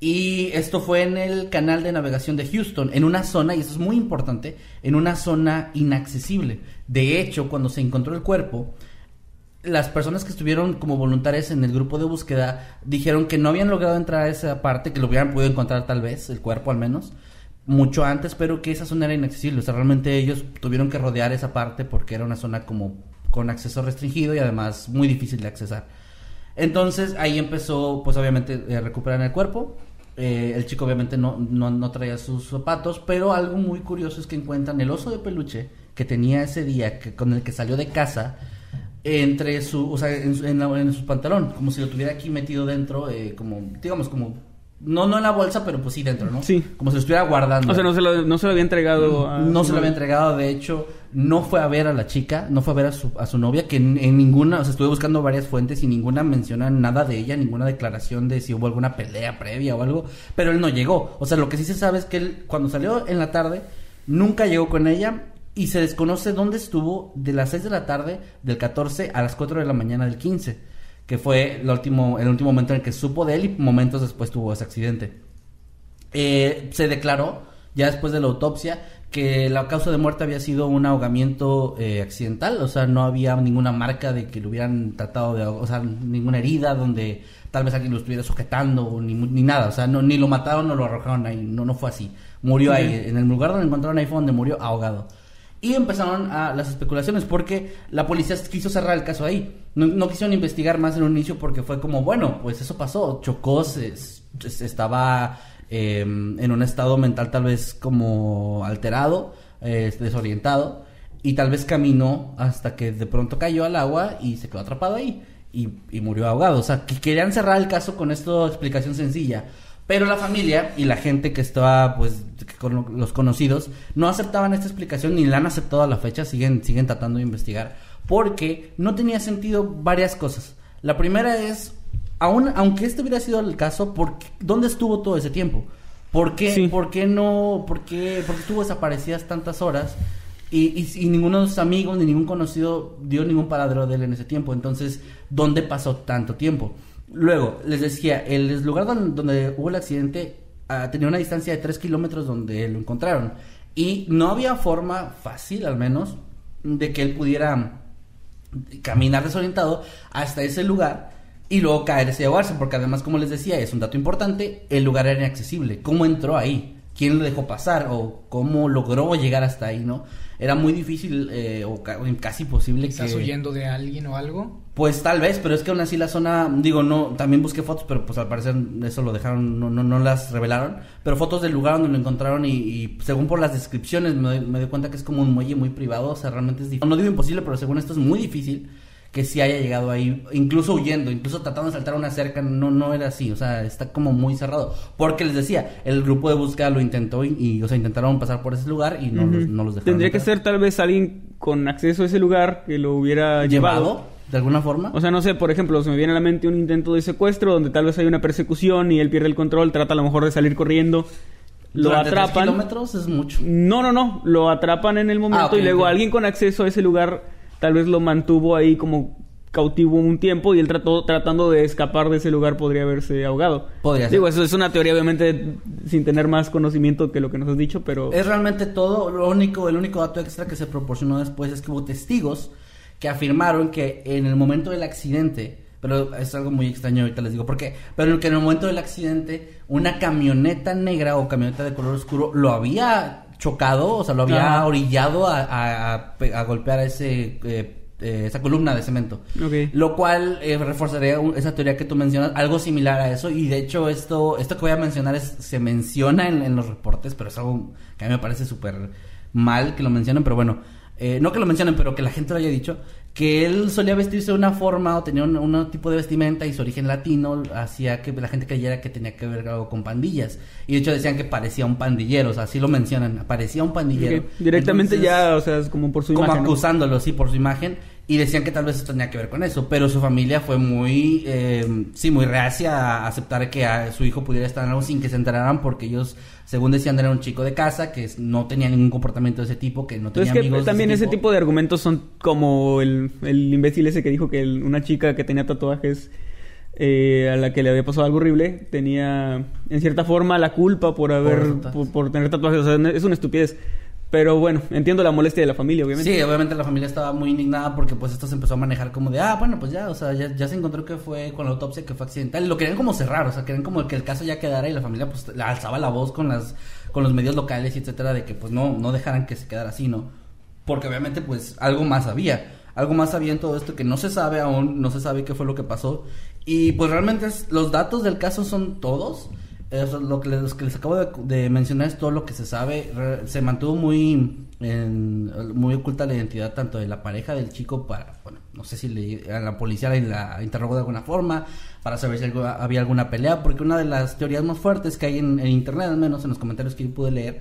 Y esto fue en el canal de navegación de Houston, en una zona, y eso es muy importante, en una zona inaccesible. De hecho, cuando se encontró el cuerpo, las personas que estuvieron como voluntarias en el grupo de búsqueda dijeron que no habían logrado entrar a esa parte, que lo hubieran podido encontrar tal vez, el cuerpo al menos, mucho antes, pero que esa zona era inaccesible. O sea, realmente ellos tuvieron que rodear esa parte porque era una zona como con acceso restringido y además muy difícil de accesar. Entonces ahí empezó, pues obviamente, a recuperar el cuerpo. Eh, el chico obviamente no, no, no traía sus zapatos, pero algo muy curioso es que encuentran el oso de peluche que tenía ese día, que, con el que salió de casa, entre su, o sea, en, su- en la- en su pantalón, como si lo tuviera aquí metido dentro, eh, como, digamos, como, no, no en la bolsa, pero pues sí dentro, ¿no? Sí. Como si lo estuviera guardando. O sea, no se lo, no se lo había entregado a... No se lo había entregado, de hecho, no fue a ver a la chica, no fue a ver a su, a su novia, que en, ninguna, o sea, estuve buscando varias fuentes y ninguna menciona nada de ella, ninguna declaración de si hubo alguna pelea previa o algo, pero él no llegó. O sea, lo que sí se sabe es que él, cuando salió en la tarde, nunca llegó con ella y se desconoce dónde estuvo de las 6 de la tarde del 14 a las 4 de la mañana del 15, que fue el último, el último momento en el que supo de él y momentos después tuvo ese accidente. Eh, se declaró, ya después de la autopsia, que la causa de muerte había sido un ahogamiento eh, accidental, o sea, no había ninguna marca de que lo hubieran tratado de, o sea, ninguna herida donde tal vez alguien lo estuviera sujetando, ni, ni nada, o sea, no, ni lo mataron o lo arrojaron ahí, no, no fue así. Murió ahí, en el lugar donde encontraron ahí fue donde murió ahogado. Y empezaron a las especulaciones porque la policía quiso cerrar el caso ahí. No, no quisieron investigar más en un inicio porque fue como, bueno, pues eso pasó. Chocó, se, se- estaba eh, en un estado mental tal vez como alterado, eh, desorientado. Y tal vez caminó hasta que de pronto cayó al agua y se quedó atrapado ahí. Y, y murió ahogado. O sea, que querían cerrar el caso con esta explicación sencilla. Pero la familia y la gente que estaba, pues, con los conocidos, no aceptaban esta explicación ni la han aceptado a la fecha, siguen, siguen tratando de investigar, porque no tenía sentido varias cosas. La primera es, aun, aunque este hubiera sido el caso, ¿por qué- ¿dónde estuvo todo ese tiempo? ¿Por qué, Sí. ¿por qué no, por qué, por qué estuvo desaparecidas tantas horas? Y, y, y ninguno de sus amigos ni ningún conocido dio ningún paradero de él en ese tiempo. Entonces, ¿dónde pasó tanto tiempo? Luego, les decía, el lugar donde, donde hubo el accidente ah, tenía una distancia de 3 kilómetros donde lo encontraron. Y no había forma fácil, al menos, de que él pudiera caminar desorientado hasta ese lugar y luego caerse y ahogarse, porque además, como les decía, es un dato importante, el lugar era inaccesible. ¿Cómo entró ahí? ¿Quién lo dejó pasar? ¿O cómo logró llegar hasta ahí, no? Era muy difícil eh, o ca- casi posible ¿Estás que... huyendo de alguien o algo? Pues tal vez, pero es que aún así la zona, digo, no, también busqué fotos, pero pues al parecer eso lo dejaron, no, no, no las revelaron, pero fotos del lugar donde lo encontraron y, y según por las descripciones me, doy- me doy cuenta que es como un muelle muy privado, o sea, realmente es difícil, no digo imposible, pero según esto es muy difícil que sí haya llegado ahí, incluso huyendo, incluso tratando de saltar una cerca, no, no era así, o sea, está como muy cerrado, porque les decía, el grupo de búsqueda lo intentó y, y, o sea, intentaron pasar por ese lugar y no, los, no los dejaron. Tendría que ser tal vez alguien con acceso a ese lugar que lo hubiera llevado. llevado, de alguna forma. O sea, no sé, por ejemplo, se me viene a la mente un intento de secuestro donde tal vez hay una persecución y él pierde el control, trata a lo mejor de salir corriendo, lo Durante atrapan. kilómetros es mucho. No, no, no, lo atrapan en el momento Ah, ok, y luego alguien con acceso a ese lugar tal vez lo mantuvo ahí como cautivo un tiempo y él trató tratando de escapar de ese lugar podría haberse ahogado. Podría ser. Digo, eso es una teoría obviamente sin tener más conocimiento que lo que nos has dicho, pero Es realmente todo. Lo único, el único dato extra que se proporcionó después es que hubo testigos que afirmaron que en el momento del accidente, pero es algo muy extraño, ahorita les digo por qué, pero que en el momento del accidente, una camioneta negra o camioneta de color oscuro lo había chocado, o sea, lo había Ajá. orillado a, a- a pe- a golpear a ese, eh, eh, esa columna de cemento. Lo cual eh, reforzaría un- esa teoría que tú mencionas, algo similar a eso. Y de hecho, esto, esto que voy a mencionar es, se menciona en, en los reportes, pero es algo que a mí me parece súper mal que lo mencionen. Pero bueno, eh, no que lo mencionen, pero que la gente lo haya dicho. Que él solía vestirse de una forma o tenía un, un tipo de vestimenta y su origen latino hacía que la gente creyera que tenía que ver algo con pandillas. Y de hecho decían que parecía un pandillero, o sea, así lo mencionan, parecía un pandillero. Directamente Entonces, ya, o sea, es como por su como imagen. ¿no? acusándolo, sí, por su imagen. Y decían que tal vez esto tenía que ver con eso. Pero su familia fue muy, eh, sí, muy reacia a aceptar que a su hijo pudiera estar en algo sin que se enteraran. Porque ellos, según decían, era un chico de casa que no tenía ningún comportamiento de ese tipo, que no tenía Entonces que amigos. de también ese tipo de argumentos son como el, el imbécil ese que dijo que el- una chica que tenía tatuajes eh, a la que le había pasado algo horrible tenía en cierta forma la culpa por haber por, por tener tatuajes. O sea, es una estupidez. Pero bueno, entiendo la molestia de la familia, obviamente. Sí, obviamente la familia estaba muy indignada porque pues esto se empezó a manejar como de, ah, bueno, pues ya, o sea, ya, ya se encontró que fue con la autopsia que fue accidental. Lo querían como cerrar, o sea, querían como que el caso ya quedara y la familia pues alzaba la voz con las con los medios locales etcétera de que pues no no dejaran que se quedara así, ¿no? Porque obviamente pues algo más había. Algo más había en todo esto que no se sabe aún, no se sabe qué fue lo que pasó. Y pues realmente los datos del caso son todos. Eso, lo que les, que les acabo de, de mencionar es todo lo que se sabe. Re- se mantuvo muy en- muy oculta la identidad tanto de la pareja del chico para, bueno, no sé si le, a la policía la, la interrogó de alguna forma para saber si algo- había alguna pelea, porque una de las teorías más fuertes que hay en, en internet, al menos en los comentarios que yo pude leer,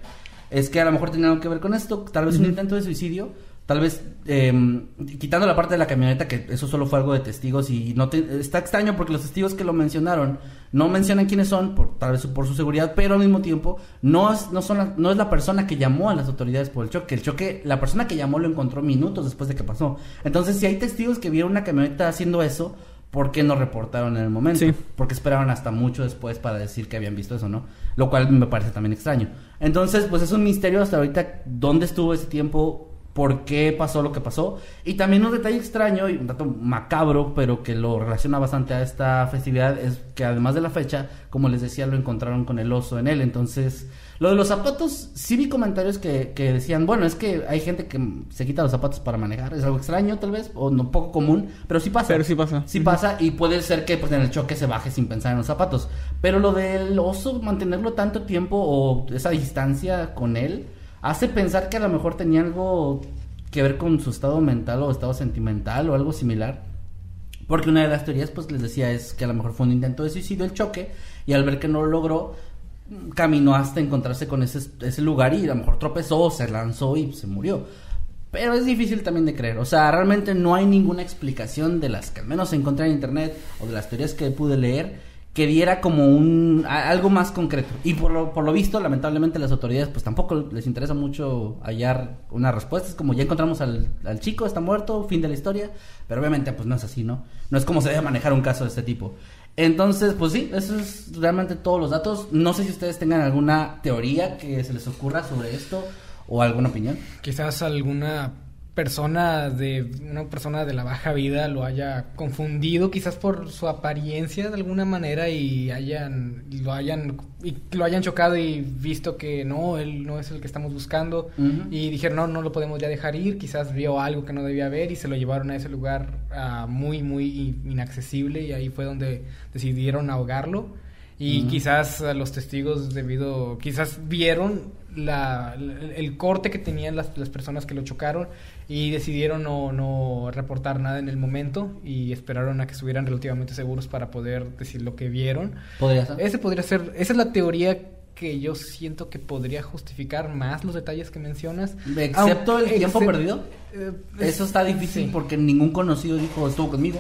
es que a lo mejor tenía algo que ver con esto, tal vez un intento de suicidio, tal vez eh, quitando la parte de la camioneta, que eso solo fue algo de testigos y no te- está extraño porque los testigos que lo mencionaron no mencionan quiénes son, por, tal vez por su seguridad, pero al mismo tiempo no es, no, son la- no es la persona que llamó a las autoridades por el choque, el choque, la persona que llamó lo encontró minutos después de que pasó. Entonces, si hay testigos que vieron una camioneta haciendo eso, ¿por qué no reportaron en el momento? Sí. Porque esperaron hasta mucho después para decir que habían visto eso, ¿no? Lo cual me parece también extraño. Entonces, pues es un misterio hasta ahorita dónde estuvo ese tiempo, por qué pasó lo que pasó. Y también un detalle extraño y un dato macabro, pero que lo relaciona bastante a esta festividad, es que además de la fecha, como les decía, lo encontraron con el oso en él. Entonces, lo de los zapatos, sí vi comentarios que, que decían, bueno, es que hay gente que se quita los zapatos para manejar. Es algo extraño, tal vez, o no poco común, pero sí pasa. Pero sí pasa. Sí pasa y puede ser que pues en el choque se baje sin pensar en los zapatos. Pero lo del oso, mantenerlo tanto tiempo o esa distancia con él, hace pensar que a lo mejor tenía algo que ver con su estado mental o estado sentimental o algo similar. Porque una de las teorías, pues les decía, es que a lo mejor fue un intento de suicidio el choque y al ver que no lo logró, caminó hasta encontrarse con ese, ese lugar y a lo mejor tropezó, se lanzó y se murió. Pero es difícil también de creer. O sea, realmente no hay ninguna explicación de las que al menos encontré en internet o de las teorías que pude leer que diera como un algo más concreto. Y por lo, por lo visto, lamentablemente las autoridades pues tampoco les interesa mucho hallar una respuesta. Es como ya encontramos al, al chico, está muerto, fin de la historia. Pero obviamente pues no es así, ¿no? No es como se debe manejar un caso de este tipo. Entonces, pues sí, eso es realmente todos los datos. No sé si ustedes tengan alguna teoría que se les ocurra sobre esto o alguna opinión. Quizás alguna persona de una persona de la baja vida lo haya confundido quizás por su apariencia de alguna manera y hayan lo hayan y lo hayan chocado y visto que no él no es el que estamos buscando. Y dijeron no no lo podemos ya dejar ir quizás vio algo que no debía ver y se lo llevaron a ese lugar uh, muy muy inaccesible y ahí fue donde decidieron ahogarlo y quizás los testigos debido quizás vieron la, el corte que tenían las, las, personas que lo chocaron y decidieron no, no, reportar nada en el momento y esperaron a que estuvieran relativamente seguros para poder decir lo que vieron. ¿Podría ser? Ese podría ser, esa es la teoría que yo siento que podría justificar más los detalles que mencionas. Excepto el tiempo perdido. Eh, Eso está difícil sí. porque ningún conocido dijo estuvo conmigo.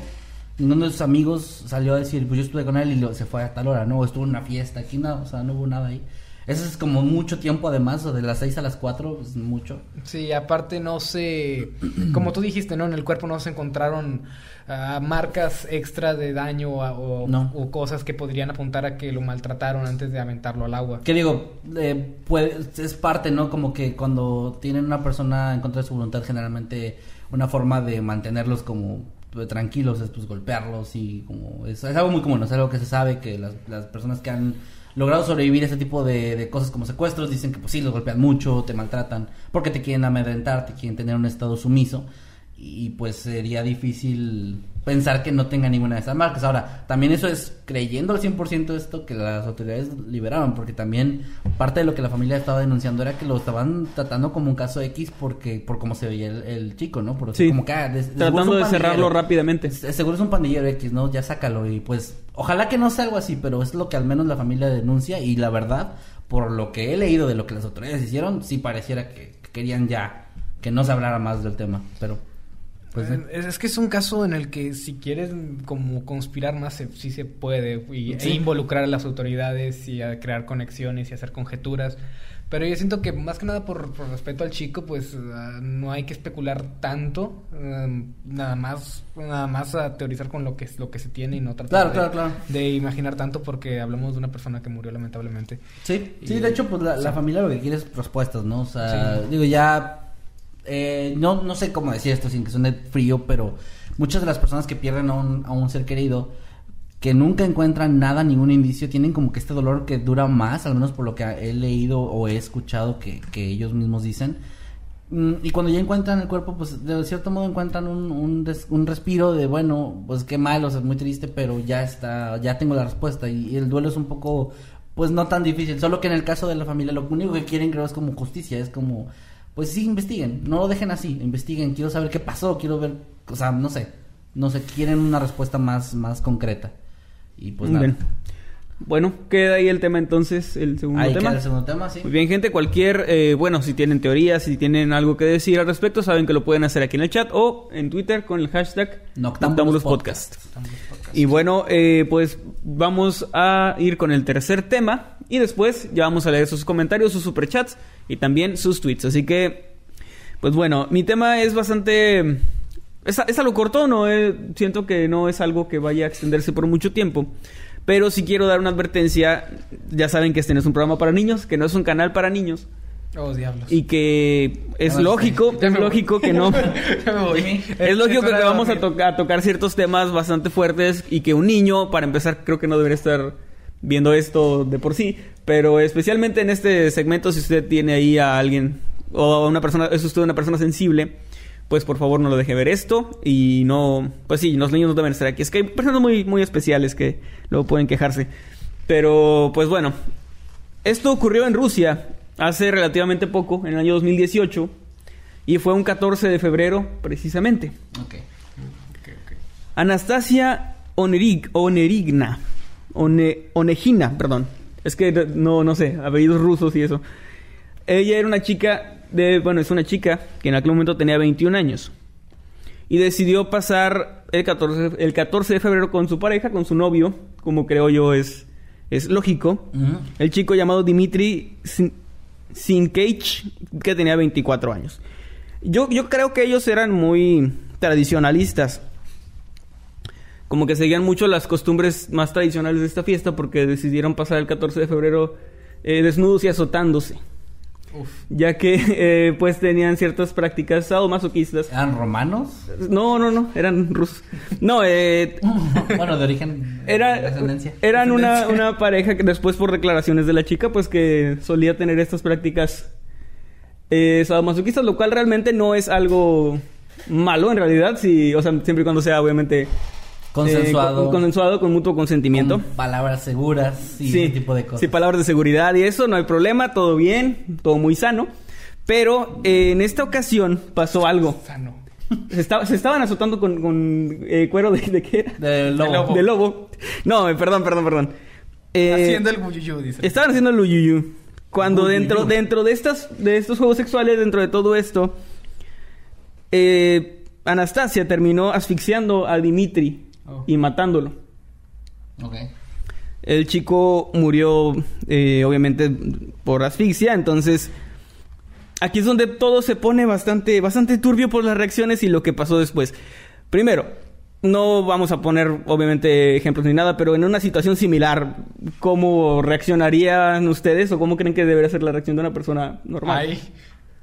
Ninguno de sus amigos salió a decir, pues yo estuve con él y lo, se fue a tal hora. No, estuvo en una fiesta. Aquí no, o sea, no hubo nada ahí. Eso es como mucho tiempo además, o de las 6 a las 4, es mucho. Sí, aparte no se, como tú dijiste, ¿no? En el cuerpo no se encontraron uh, marcas extra de daño o, no. o, cosas que podrían apuntar a que lo maltrataron antes de aventarlo al agua. Que digo, eh, puede, es parte, ¿no? Como que cuando tienen una persona en contra de su voluntad, generalmente una forma de mantenerlos como pues, tranquilos es pues golpearlos y como es, es algo muy común, es algo que se sabe que las, las personas que han logrado sobrevivir a este tipo de, de, cosas como secuestros, dicen que pues sí, los golpean mucho, te maltratan, porque te quieren amedrentar, te quieren tener un estado sumiso, y pues sería difícil pensar que no tenga ninguna de esas marcas. Ahora, también eso es creyendo al 100% esto que las autoridades liberaron, porque también parte de lo que la familia estaba denunciando era que lo estaban tratando como un caso X porque por cómo se veía el, el chico, ¿no? Por, sí. como que, ah, de, tratando de cerrarlo rápidamente. Seguro es un pandillero X, ¿no? Ya sácalo y pues ojalá que no sea algo así, pero es lo que al menos la familia denuncia y la verdad, por lo que he leído de lo que las autoridades hicieron, sí pareciera que querían ya que no se hablara más del tema, pero pues, eh, es, es, que es un caso en el que si quieres como conspirar más se, sí se puede y, sí. e involucrar a las autoridades y a crear conexiones y hacer conjeturas. Pero yo siento que más que nada por, por respeto al chico, pues uh, no hay que especular tanto, uh, nada más nada más a teorizar con lo que lo que se tiene y no tratar claro, claro, claro. De, de, imaginar tanto porque hablamos de una persona que murió lamentablemente. Sí, y, sí, de hecho pues la, la, familia lo que quiere es respuestas, ¿no? O sea, sí. digo ya eh, no, no sé cómo decir esto sin que suene frío, pero muchas de las personas que pierden a un, ser querido, que nunca encuentran nada, ningún indicio, tienen como que este dolor que dura más, al menos por lo que he leído o he escuchado que, ellos mismos dicen. Mm, Y cuando ya encuentran el cuerpo, pues de cierto modo encuentran un, un, respiro de, bueno, pues qué mal, o sea, es muy triste, pero ya está, ya tengo la respuesta. Y, y el duelo es un poco, pues no tan difícil. Solo que en el caso de la familia, lo único que quieren creo es como justicia, es como pues sí, investiguen, no lo dejen así, investiguen, quiero saber qué pasó, quiero ver, o sea, no sé, no sé, quieren una respuesta más, más concreta. Y pues nada. Bien. Bueno, queda ahí el tema entonces, el segundo ahí tema. Queda el segundo tema, sí. Muy bien, gente, cualquier, eh, bueno, si tienen teorías, si tienen algo que decir al respecto, saben que lo pueden hacer aquí en el chat o en Twitter con el hashtag Noctámbulos Podcast. Podcast. Y bueno, eh, pues vamos a ir con el tercer tema y después ya vamos a leer sus comentarios, sus superchats y también sus tweets. Así que, pues bueno, mi tema es bastante... Es, es algo corto, no eh, siento que no es algo que vaya a extenderse por mucho tiempo. Pero si quiero dar una advertencia, ya saben que este no es un programa para niños, que no es un canal para niños. Oh, diablos. Y que es lógico, es lógico que no. es lógico que vamos a, to a, tocar ciertos temas bastante fuertes y que un niño, para empezar, creo que no debería estar viendo esto de por sí. Pero especialmente en este segmento, si usted tiene ahí a alguien o a una persona, es usted una persona sensible, pues por favor no lo deje ver esto y no, pues sí, los niños no deben estar aquí. Es que hay personas muy, muy especiales que luego pueden quejarse. Pero pues bueno, esto ocurrió en Rusia hace relativamente poco, en el año 2018, y fue un 14 de febrero precisamente. Okay. Okay, okay. Anastasia Onerig, Onerigna. One, Onegina, perdón. Es que no, no sé, apellidos rusos y eso. Ella era una chica de, bueno, es una chica que en aquel momento tenía 21 años. Y decidió pasar el 14, el 14 de febrero con su pareja, con su novio, como creo yo es, es lógico. El chico llamado Dimitri Sin- Sinkevich, que tenía 24 años. Yo, yo creo que ellos eran muy tradicionalistas. Como que seguían mucho las costumbres más tradicionales de esta fiesta porque decidieron pasar el 14 de febrero eh, desnudos y azotándose. Ya que eh, pues tenían ciertas prácticas sadomasoquistas. ¿Eran romanos? No, no, no, eran rusos. No, eh, bueno, de origen. de era, descendencia. eran una, una pareja que después por declaraciones de la chica, pues que solía tener estas prácticas eh, sadomasoquistas, lo cual realmente no es algo malo en realidad, si, o sea, siempre y cuando sea obviamente eh, Consensuado. con- consensuado con mutuo consentimiento. Con palabras seguras y ese tipo de cosas. Sí, palabras de seguridad y eso, no hay problema, todo bien, todo muy sano. Pero eh, en esta ocasión pasó algo. Sano. Se, estaba- se estaban azotando con, con, eh, cuero de, de qué era? De lobo. lobo. De lobo. No, eh, perdón, perdón, perdón. Eh, Haciendo el guyuyu, dice. Estaban haciendo el uyuyu. Cuando Uyuyu. dentro, dentro de estas, de estos juegos sexuales, dentro de todo esto, eh, Anastasia terminó asfixiando a Dimitri Oh. y matándolo. Ok. El chico murió, eh, obviamente, por asfixia. Entonces, aquí es donde todo se pone bastante, bastante turbio por las reacciones y lo que pasó después. Primero, no vamos a poner, obviamente, ejemplos ni nada, pero en una situación similar, ¿cómo reaccionarían ustedes o cómo creen que debería ser la reacción de una persona normal? Ay.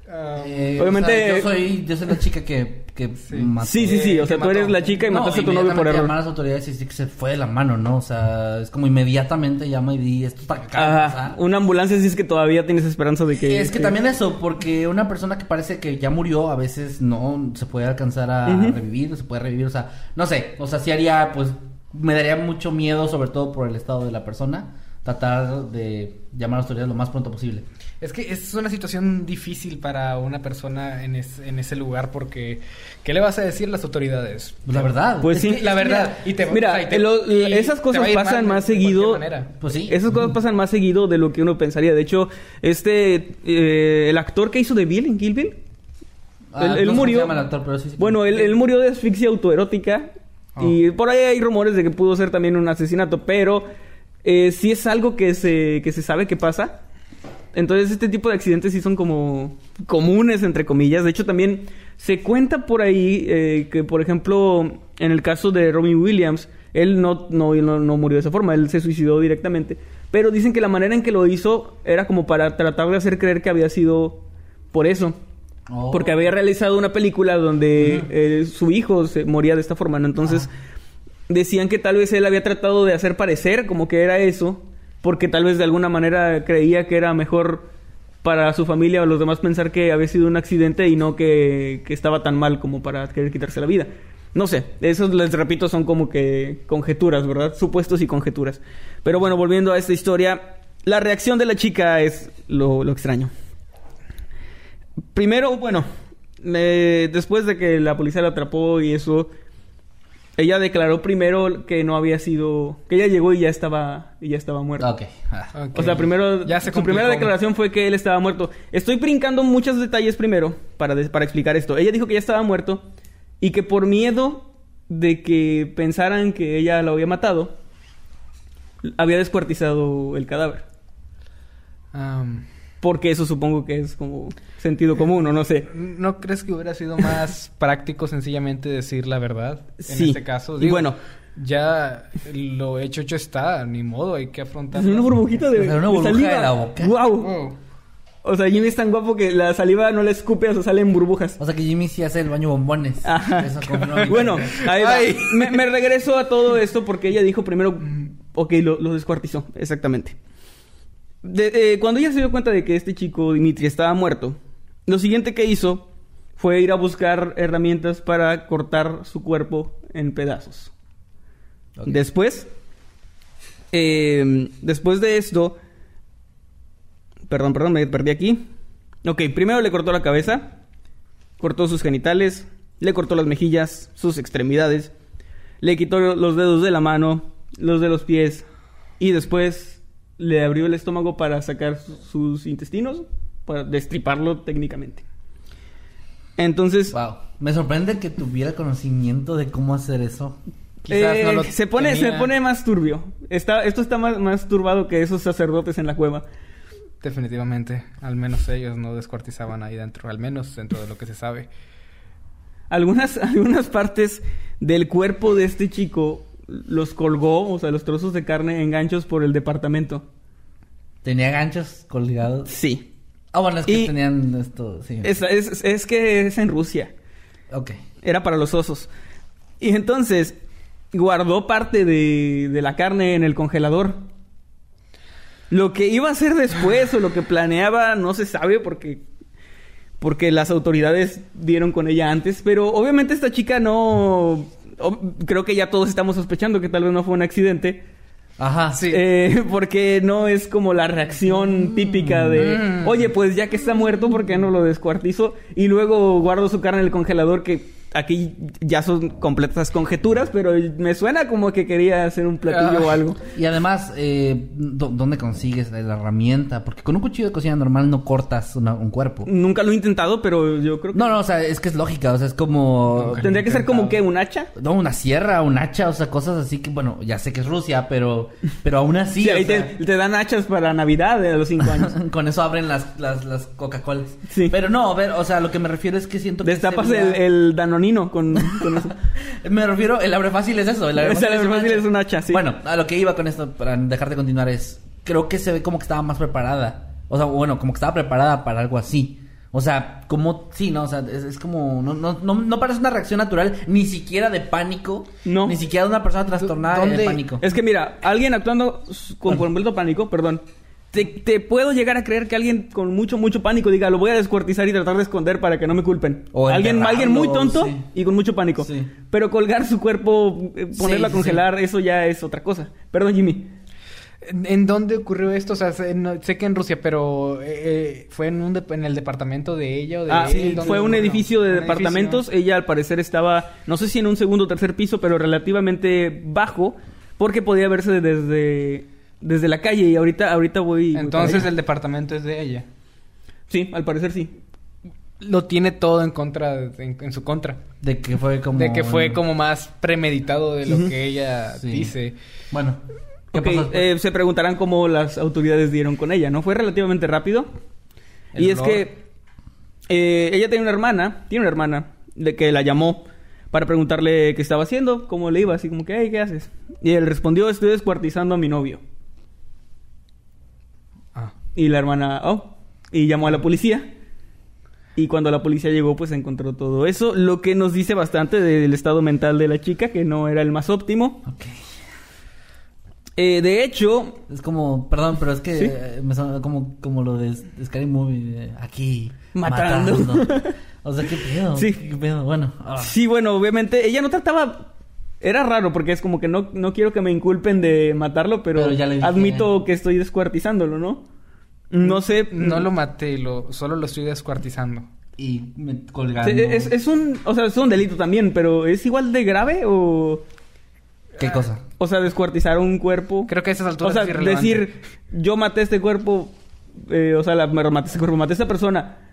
Ah, Eh, Obviamente- o sea, yo soy, yo soy la chica que, que mató. Sí, sí, sí. O sea, ¿Qué tú eres la chica y No, mataste a tu novio por error. llamar a las autoridades y decir que se fue de la mano, ¿no? O sea, es como inmediatamente llama y di esto está acá. de Ajá, pasar". una ambulancia si es que todavía tienes esperanza de que... es que también eso, porque una persona que parece que ya murió, a veces no se puede alcanzar a revivir, no se puede revivir, o sea, no sé, o sea, sí haría, pues, me daría mucho miedo, sobre todo por el estado de la persona, tratar de llamar a las autoridades lo más pronto posible. Es que es una situación difícil para una persona en, es- en ese lugar porque ¿qué le vas a decir a las autoridades? Pues la verdad. Pues Es sí. La verdad. mira, y te, Mira, o sea, y te- lo- y esas cosas pasan mal más de seguido. manera. Pues sí. Esas cosas pasan más seguido de lo que uno pensaría. De hecho, este, eh, el actor que hizo de Bill en Kill Bill, Ah, él, él murió. se llama el actor, pero sí, sí. bueno, él, él murió de asfixia autoerótica. Oh. Y por ahí hay rumores de que pudo ser también un asesinato. Pero eh, sí es algo que se, que se sabe que pasa. Entonces, este tipo de accidentes sí son como comunes, entre comillas. De hecho, también se cuenta por ahí eh, que, por ejemplo, en el caso de Robin Williams, él no, no, no, no murió de esa forma, él se suicidó directamente. Pero dicen que la manera en que lo hizo era como para tratar de hacer creer que había sido por eso. Oh. Porque había realizado una película donde eh, su hijo se moría de esta forma, ¿no? Entonces decían que tal vez él había tratado de hacer parecer como que era eso, porque tal vez de alguna manera creía que era mejor para su familia o los demás pensar que había sido un accidente y no que, que estaba tan mal como para querer quitarse la vida. No sé, esos les repito son como que conjeturas, ¿verdad? Supuestos y conjeturas. Pero bueno, volviendo a esta historia, la reacción de la chica es lo, lo extraño. Primero, bueno, eh, después de que la policía la atrapó y eso, ella declaró primero que no había sido, que ella llegó y ya estaba, y ya estaba muerta. Ok. ah. Ok. O sea, primero, Ya se su primera declaración fue que él estaba muerto. Estoy brincando muchos detalles primero para, des- para explicar esto. Ella dijo que ya estaba muerto y que por miedo de que pensaran que ella lo había matado, había descuartizado el cadáver. Porque eso supongo que es como sentido común, o no sé. ¿No crees que hubiera sido más práctico sencillamente decir la verdad? En Sí. este caso. Y bueno. Ya lo hecho, hecho está. Ni modo, hay que afrontar. Una burbujita de, O sea, una de burbuja saliva. de la boca. ¡Guau! Wow. O sea, Jimmy es tan guapo que la saliva no le escupe, o sea, salen burbujas. O sea que Jimmy sí hace el baño bombones. Ajá. Eso como no- Bueno, ahí va. Me, me regreso a todo esto porque ella dijo primero, ok, lo, lo descuartizó, exactamente. De- eh, cuando ella se dio cuenta de que este chico, Dimitri, estaba muerto, lo siguiente que hizo fue ir a buscar herramientas para cortar su cuerpo en pedazos. Después, eh, después de esto, perdón, perdón, me perdí aquí. Ok, primero le cortó la cabeza, cortó sus genitales, le cortó las mejillas, sus extremidades. le quitó los dedos de la mano, los de los pies y después le abrió el estómago para sacar su- sus intestinos, para destriparlo técnicamente. Entonces, Wow. Me sorprende que tuviera conocimiento de cómo hacer eso. Quizás eh, no lo se pone se pone más turbio. Está, esto está más, más turbado que esos sacerdotes en la cueva. Definitivamente. Al menos ellos no descuartizaban ahí dentro. Al menos dentro de lo que se sabe. Algunas, algunas partes del cuerpo de este chico los colgó, o sea, los trozos de carne en ganchos por el departamento. Tenía ganchos colgados. Sí. Ah, bueno, es que Y- tenían esto, sí. Es, es, es que es en Rusia. Ok. Era para los osos. Y entonces guardó parte de, de la carne en el congelador. Lo que iba a hacer después o lo que planeaba no se sabe porque porque las autoridades dieron con ella antes, pero obviamente esta chica no creo que ya todos estamos sospechando que tal vez no fue un accidente. Ajá. Sí. Eh, porque no es como la reacción típica de, Mm. oye, pues ya que está muerto, ¿por qué no lo descuartizo? Y luego guardo su carne en el congelador, que aquí ya son completas conjeturas, pero me suena como que quería hacer un platillo Ah. o algo. Y además, eh, ¿dó- ¿dónde consigues la herramienta? Porque con un cuchillo de cocina normal no cortas una- un cuerpo. Nunca lo he intentado, pero yo creo que No, no, o sea, es que es lógica, o sea, es como... Nunca. tendría que ser como que un hacha. No, una sierra, un hacha, o sea, cosas así que, bueno, ya sé que es Rusia, pero, pero aún así, Sí, ahí sea, te, te dan hachas para Navidad de a los cinco años. con eso abren las, las, las Coca-Colas. Sí. Pero no, a ver, o sea, lo que me refiero es que siento que... Destapas el, el danonino con, con eso. Me refiero, el abre fácil es eso. El abre O sea, el abre un fácil es un hacha, sí. Bueno, a lo que iba con esto, para dejar de continuar, es. Creo que se ve como que estaba más preparada. O sea, bueno, como que estaba preparada para algo así. O sea, como. Sí, no, o sea, es, es como. No, no, no, no parece una reacción natural, ni siquiera de pánico. No. Ni siquiera de una persona trastornada de ¿Dónde- pánico. Es que mira, alguien actuando con completo pánico, perdón. Te, te puedo llegar a creer que alguien con mucho, mucho pánico diga, lo voy a descuartizar y tratar de esconder para que no me culpen. O alguien, alguien muy tonto sí. y con mucho pánico. Sí. Pero colgar su cuerpo, eh, ponerlo a Sí, congelar, eso ya es otra cosa. Perdón, Jimmy. ¿En, dónde ocurrió esto? O sea, sé, no- sé que en Rusia, pero eh, eh, ¿fue en, un en el departamento de ella o de Ah, él? sí, ¿Dónde fue un ocurrió? edificio de Un departamentos. Ella al parecer estaba, no sé si en un segundo o tercer piso, pero relativamente bajo, porque podía verse desde, desde la calle. Y ahorita, ahorita voy. Entonces el departamento es de ella. Sí, al parecer sí. Lo tiene todo en contra, en, en su contra. De que fue como. De que fue como más premeditado de lo que ella Sí. dice. Bueno. ¿qué pasó eh, se preguntarán cómo las autoridades dieron con ella, ¿no? Fue relativamente rápido. El y es que eh, ella tiene una hermana, tiene una hermana, de que la llamó para preguntarle qué estaba haciendo, cómo le iba, así como que, hey, ¿qué haces? Y él respondió, estoy descuartizando a mi novio. Y la hermana, oh, y llamó a la policía. Y cuando la policía llegó, pues encontró todo eso, lo que nos dice bastante del estado mental de la chica, que no era el más óptimo. Ok. Eh, de hecho, Es como, perdón, pero es que ¿Sí? eh, me suena como, como lo de Scary Movie, aquí, Matando. matando. o sea, qué pedo. Sí. Qué pedo, bueno. ah. Sí, bueno, obviamente ella no trataba. Era raro porque es como que no, no quiero que me inculpen de matarlo, pero, Pero ya le dije. admito que estoy descuartizándolo, ¿no? No sé. No lo maté, lo, solo lo estoy descuartizando. Y me colgando. Es, es un. O sea, es un delito también, pero ¿es igual de grave o.? ¿Qué cosa? O sea, descuartizar un cuerpo. Creo que a esas alturas O sea, es decir, yo maté este cuerpo. eh, o sea, la, me maté este cuerpo, maté a esta persona.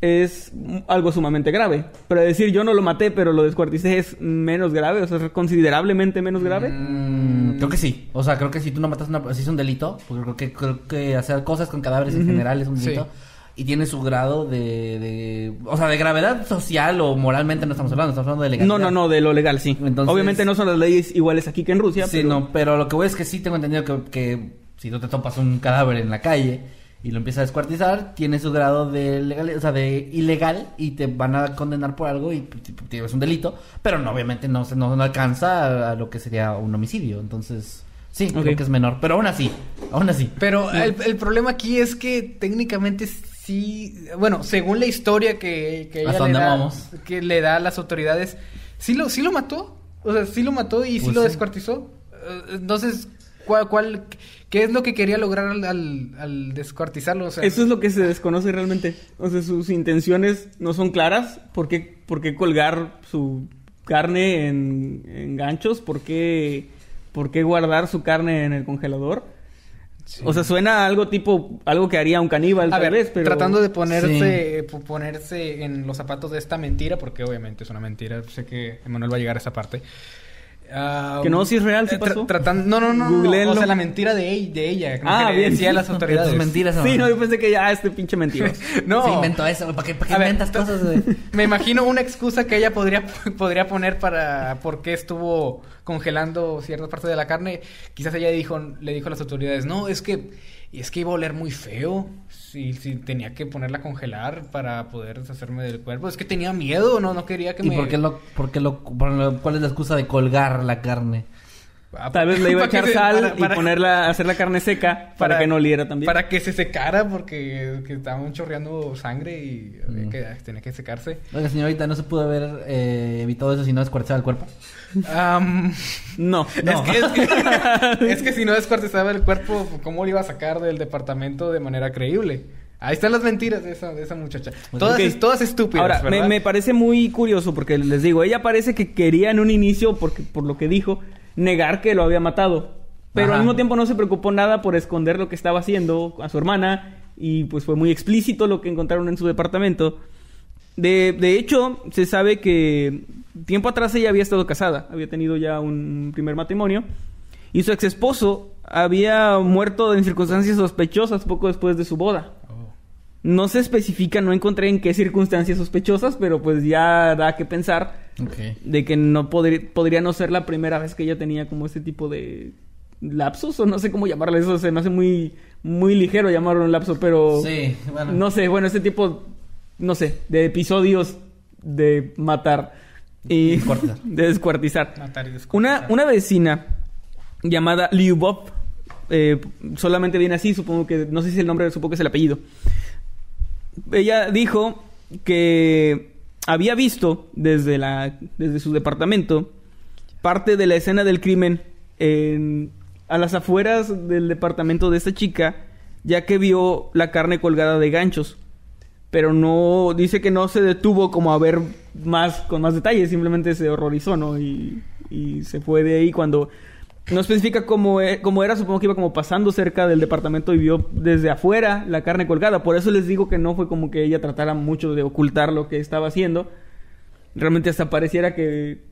Es algo sumamente grave. Pero decir yo no lo maté, pero lo descuarticé es menos grave, o sea, es considerablemente menos grave. Mm, creo que sí. O sea, creo que si tú no matas a una si es un delito, porque creo que creo que hacer cosas con cadáveres en general es un Sí. delito. Y tiene su grado de, de... O sea, de gravedad social o moralmente no estamos hablando, estamos hablando de legalidad. No, no, no, de lo legal, sí. Entonces- Obviamente no son las leyes iguales aquí que en Rusia. Sí, pero- no, pero lo que voy es que sí tengo entendido que, que si tú te topas un cadáver en la calle y lo empiezas a descuartizar, tiene su grado de legal, o sea, de ilegal y te van a condenar por algo y tipo, es un delito, pero no, obviamente no, se- no, no alcanza a, a lo que sería un homicidio, entonces sí, creo que es menor, pero aún así, aún así. Pero el, el problema aquí es que técnicamente sí, bueno, según la historia que, que ella ¿Hasta le da, vamos? que le da a las autoridades, sí lo, sí lo mató, o sea, sí lo mató y sí Pues lo descuartizó. Eh, Entonces, ¿cuál, cuál, qué es lo que quería lograr al, al, al descuartizarlo? O sea, Eso es lo que se desconoce realmente. O sea, sus intenciones no son claras. ¿Por qué, por qué colgar su carne en, en ganchos, ¿por qué, ¿por qué guardar su carne en el congelador? O sea, suena a algo tipo, algo que haría un caníbal A tal ver, vez, pero... tratando de ponerse, po- ponerse en los zapatos de esta mentira, porque obviamente es una mentira, sé que Emanuel va a llegar a esa parte. Ah, Que no, si es real, sí eh, tra- pasó. tratando, no, no, no, no, Googleenlo. o sea, la mentira de, ella- de ella, como Ah, que bien. decía a las De autoridades. tus mentiras, Sí, no, yo pensé que ya este pinche mentiroso. No. Se inventó eso. ¿Para qué, para qué ver, inventas t- cosas? Me imagino una excusa que ella podría, podría poner para por qué estuvo congelando ciertas partes de la carne. Quizás ella dijo, le dijo a las autoridades, no, es que, es que iba a oler muy feo. Si, si tenía que ponerla a congelar para poder deshacerme del cuerpo. Es que tenía miedo, no, no quería que ¿Y me... por qué lo, por qué lo, por lo- cuál es la excusa de colgar la carne? Ah, Tal vez le iba a echar se- sal para- para- y ponerla, hacer la carne seca para, que no oliera también. Para que se secara porque que estaban chorreando sangre y había Mm. que, tenía que secarse. Oiga, señorita, ¿no se pudo haber eh, evitado eso si no descuartizaba el cuerpo? No, no. Es, que, es, que, es que si no descuartizaba el cuerpo, ¿cómo lo iba a sacar del departamento de manera creíble? Ahí están las mentiras de esa, de esa muchacha. Todas, todas estúpidas, Ahora, me, me parece muy curioso porque les digo, ella parece que quería en un inicio, porque, por lo que dijo, negar que lo había matado. Pero Ajá. al mismo tiempo no se preocupó nada por esconder lo que estaba haciendo a su hermana. Y pues fue muy explícito lo que encontraron en su departamento. De, de hecho, se sabe que tiempo atrás ella había estado casada, había tenido ya un primer matrimonio. Y su ex esposo había muerto en circunstancias sospechosas poco después de su boda. Oh. No se especifica, no encontré en qué circunstancias sospechosas, pero pues ya da que pensar Ok. de que no podría, podría no ser la primera vez que ella tenía como ese tipo de lapsos o no sé cómo llamarlo eso, se me hace muy muy ligero llamarlo un lapso, pero Sí, bueno. no sé, bueno, ese tipo no sé, de episodios de matar y Descuartizar. de descuartizar. Matar y Una, descuartizar. una vecina llamada Lyubov, eh, solamente viene así, supongo que, no sé si es el nombre, supongo que es el apellido. Ella dijo que había visto desde, la, desde su departamento parte de la escena del crimen en- a las afueras del departamento de esta chica, ya que vio la carne colgada de ganchos. Pero no, dice que no se detuvo como a ver más, con más detalles, simplemente se horrorizó, ¿no? Y, y se fue de ahí cuando... No especifica cómo, e- cómo era, supongo que iba como pasando cerca del departamento y vio desde afuera la carne colgada. Por eso les digo que no fue como que ella tratara mucho de ocultar lo que estaba haciendo. Realmente hasta pareciera que...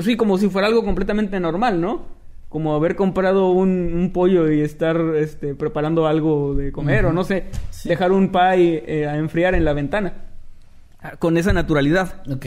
Sí, como si fuera algo completamente normal, ¿no? Como haber comprado un, un pollo y estar este, preparando algo de comer o no sé, dejar un pie eh, a enfriar en la ventana. Ah, Con esa naturalidad. Ok.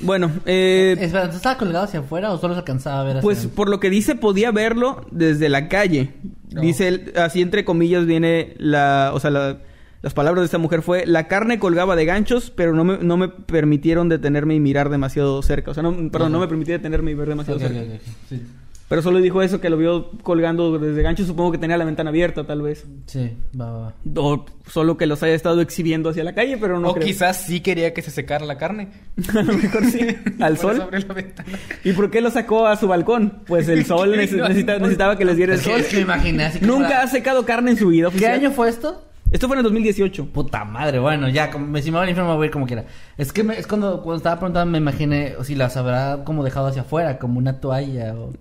Bueno, eh, Espera, ¿entonces estaba colgado hacia afuera o solo se alcanzaba a ver hacia pues adentro? por lo que dice podía verlo desde la calle. No. Dice, así entre comillas viene la, o sea, la- las palabras de esta mujer fue, la carne colgaba de ganchos, pero no me, no me permitieron detenerme y mirar demasiado cerca. O sea, no, perdón, no me permitía detenerme y ver demasiado cerca. sí. Pero solo dijo eso, que lo vio colgando desde ganchos. Supongo que tenía la ventana abierta, tal vez. Sí, va, va. O solo que los haya estado exhibiendo hacia la calle, pero no o creo. quizás sí quería que se secara la carne. a lo mejor sí. Al Por eso sol. abrió la ventana. ¿Y por qué lo sacó a su balcón? Pues el sol necesitaba que les diera el Es que- sol. es que me imaginé así Nunca ha secado carne en su vida. ¿Qué oficial. año fue esto? Esto fue en el 2018. Puta madre, bueno, ya, como, si me al infierno me voy a ir como quiera. Es que me- es cuando, cuando estaba preguntando me imaginé o si las habrá como dejado hacia afuera, como una toalla o...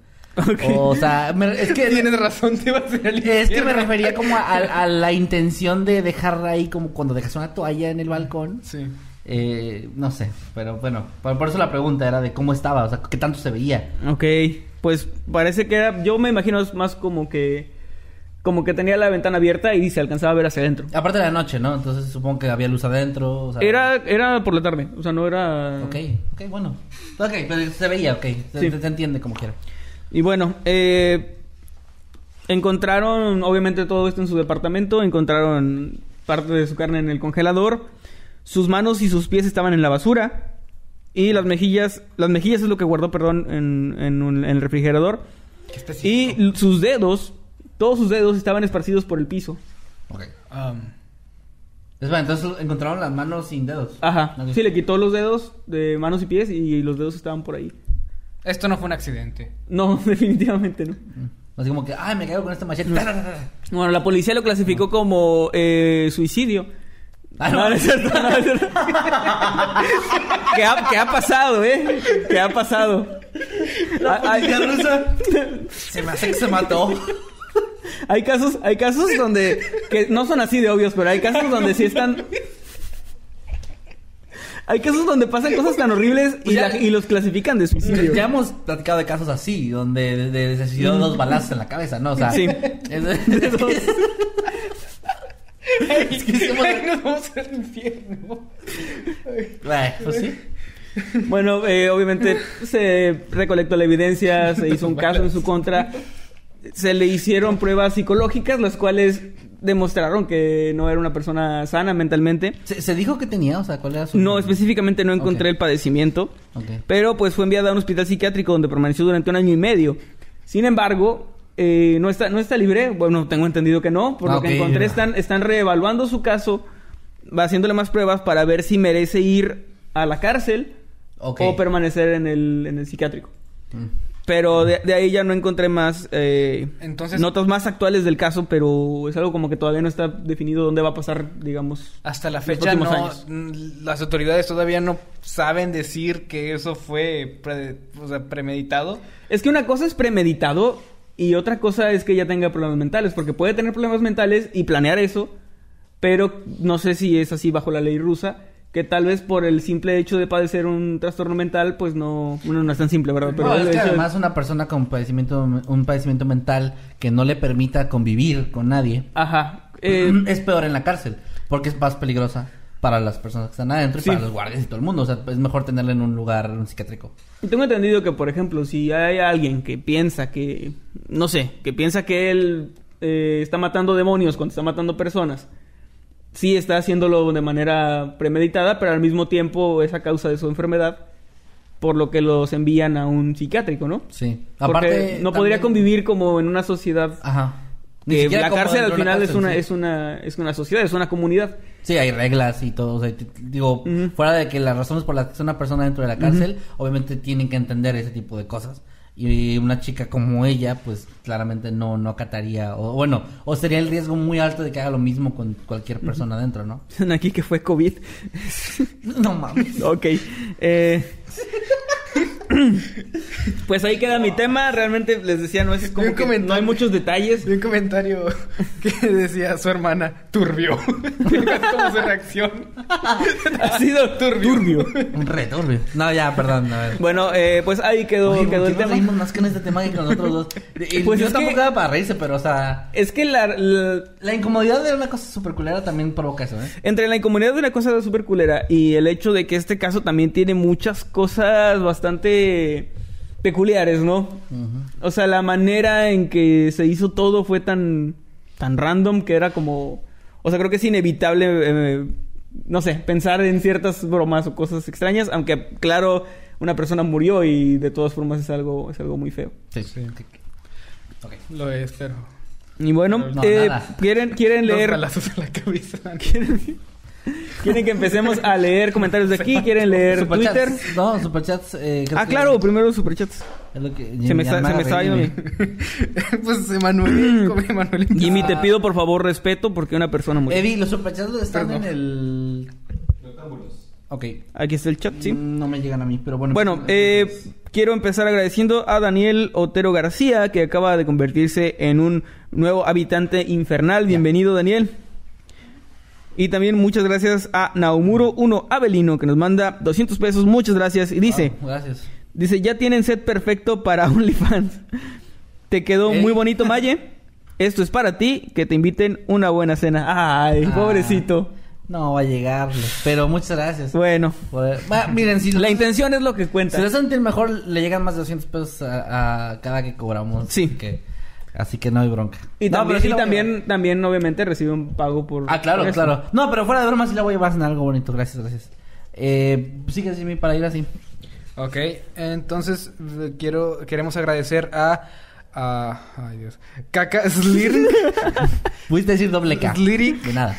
O, sea, me- es que... Tienes razón, te ibas a ir al Es que me refería como a, a la intención de dejarla ahí como cuando dejas una toalla en el balcón. Sí. Eh, no sé, pero bueno, por, por eso la pregunta era de cómo estaba, o sea, qué tanto se veía. Ok, pues parece que era. Yo me imagino es más como que. Como que tenía la ventana abierta y se alcanzaba a ver hacia adentro. Aparte de la noche, ¿no? Entonces supongo que había luz adentro. O sea, Era, era por la tarde, o sea, no era. Ok, ok, bueno. Ok, pero se veía, ok. Se, Sí. se- se entiende como quiera. Y bueno, eh, encontraron obviamente todo esto en su departamento, encontraron parte de su carne en el congelador, sus manos y sus pies estaban en la basura y las mejillas, las mejillas es lo que guardó, perdón, en, en un- en el refrigerador y sus dedos, todos sus dedos estaban esparcidos por el piso. Ok. Um, entonces encontraron las manos sin dedos. Ajá, sí, le quitó los dedos de manos y pies y los dedos estaban por ahí. Esto no fue un accidente. No, definitivamente no. Así como que, ay, me caigo con este machete. Bueno, la policía lo clasificó como eh, suicidio. Ah, No, no es cierto, no es cierto. ¿Qué, ha, qué ha pasado, eh? ¿Qué ha pasado? Ah, Hay, policía rusa. Se me hace que se mató. hay casos, hay casos donde que no son así de obvios, pero hay casos donde sí están. Hay casos donde pasan cosas tan horribles y, Pues ya- la- y los clasifican de suicidio. Ya hemos platicado de casos así, donde de, de- dos balazos en la cabeza, ¿no? O sea, Sí. es, es que- es que Nos vamos al infierno. Ay, pues sí. Bueno, eh, obviamente se recolectó la evidencia, se hizo un caso en su contra, se le hicieron pruebas psicológicas, las cuales demostraron que no era una persona sana mentalmente. ¿Se, se dijo que tenía? O sea, ¿cuál era su...? No, específicamente no encontré el padecimiento, pero pues fue enviada a un hospital psiquiátrico donde permaneció durante un año y medio. Sin embargo, eh, no, está, no está libre, bueno, tengo entendido que no, por lo Ok. que encontré están, están reevaluando su caso, va haciéndole más pruebas para ver si merece ir a la cárcel o permanecer en el, en el psiquiátrico. Mm. Pero de, de ahí ya no encontré más eh, Entonces- notas más actuales del caso, pero es algo como que todavía no está definido dónde va a pasar, digamos. Hasta la los fecha próximos no, las autoridades todavía no saben decir que eso fue pre- o sea, premeditado. Es que una cosa es premeditado y otra cosa es que ya tenga problemas mentales, porque puede tener problemas mentales y planear eso, pero no sé si es así bajo la ley rusa, que tal vez por el simple hecho de padecer un trastorno mental, pues no, bueno, no es tan simple, ¿verdad? no, el es que además una persona con padecimiento, un padecimiento mental que no le permita convivir con nadie Ajá. eh, es peor en la cárcel, porque es más peligrosa para las personas que están adentro y Sí. para los guardias y todo el mundo. O sea, es mejor tenerla en un lugar un psiquiátrico. Y Tengo entendido que, por ejemplo, si hay alguien que piensa que, no sé, que piensa que él eh, está matando demonios cuando está matando personas, sí está haciéndolo de manera premeditada, pero al mismo tiempo es a causa de su enfermedad, por lo que los envían a un psiquiátrico, ¿no? Sí. Porque no podría convivir como en una sociedad. Ajá. Que la cárcel al final es una, sí. es una es una sociedad, es una comunidad. Sí, hay reglas y todo. O sea, digo, fuera de que las razones por las que está una persona dentro de la cárcel, obviamente tienen que entender ese tipo de cosas. Y una chica como ella, pues claramente no, no acataría, o bueno, o sería el riesgo muy alto de que haga lo mismo con cualquier persona adentro, ¿no? Dicen aquí que fue COVID. No mames. Ok. Eh... pues ahí queda mi tema. Realmente les decía, no es como que no hay muchos detalles. Vi un comentario que decía su hermana, turbio. como su reacción. Ha sido turbio. Un returbio. No, ya, perdón. A ver. Bueno, eh, pues ahí quedó, Oye, ¿por quedó el nos tema. reímos más que en este tema que con los otros dos? Y Pues yo tampoco que- era para reírse, pero o sea, Es que la, la- la incomodidad de una cosa súper culera también provoca eso, ¿eh? entre la incomodidad de una cosa súper culera y el hecho de que este caso también tiene muchas cosas bastante peculiares, ¿no? O sea, la manera en que se hizo todo fue tan, tan random que era como... O sea, creo que es inevitable, eh, no sé, pensar en ciertas bromas o cosas extrañas, aunque claro, una persona murió y de todas formas es algo, es algo muy feo. Sí. Sí. Ok. Ok. Lo es, pero... Y bueno, No, eh. ¿quieren, quieren leer... balazos en la cabeza. ¿Quieren, quieren que empecemos a leer comentarios de aquí? ¿Quieren leer Superchats. Twitter? No, superchats. Eh, Ah, que- claro, primero superchats. Es lo que, Se me, está- se me yendo bien. pues Emanuel, Emanuel. Jimmy, te pido por favor respeto porque una persona murió. Evi, los superchats están Perdón. en el. Ok. Aquí está el chat, sí. Mm, No me llegan a mí, pero bueno. Bueno, eh, quiero empezar agradeciendo a Daniel Otero García, que acaba de convertirse en un nuevo habitante infernal. Bienvenido, Daniel. Y también muchas gracias a Naumuro1 Avelino, que nos manda 200 pesos. Muchas gracias. Y dice, Wow, gracias. dice, ya tienen set perfecto para OnlyFans. Te quedó Ey. muy bonito, Maye. Esto es para ti, que te inviten una buena cena. Ay, Ah. pobrecito. No va a llegar, pero muchas gracias. Bueno, Por- miren, si la intención es lo que cuenta. Si lo sentir mejor, le llegan más de 200 pesos a, a cada que cobramos. Sí. Que, así que no hay bronca. Y No, también, pero sí y la voy a también, también, obviamente, recibe un pago por. Ah, claro, por eso. claro. No, pero fuera de broma sí la voy a llevar en algo bonito. Gracias, gracias. Eh, sigue Jimmy para ir así. Ok, entonces eh, quiero queremos agradecer a a ay Dios, Kaka Slirik, Pudiste decir doble K. Slirik. De nada.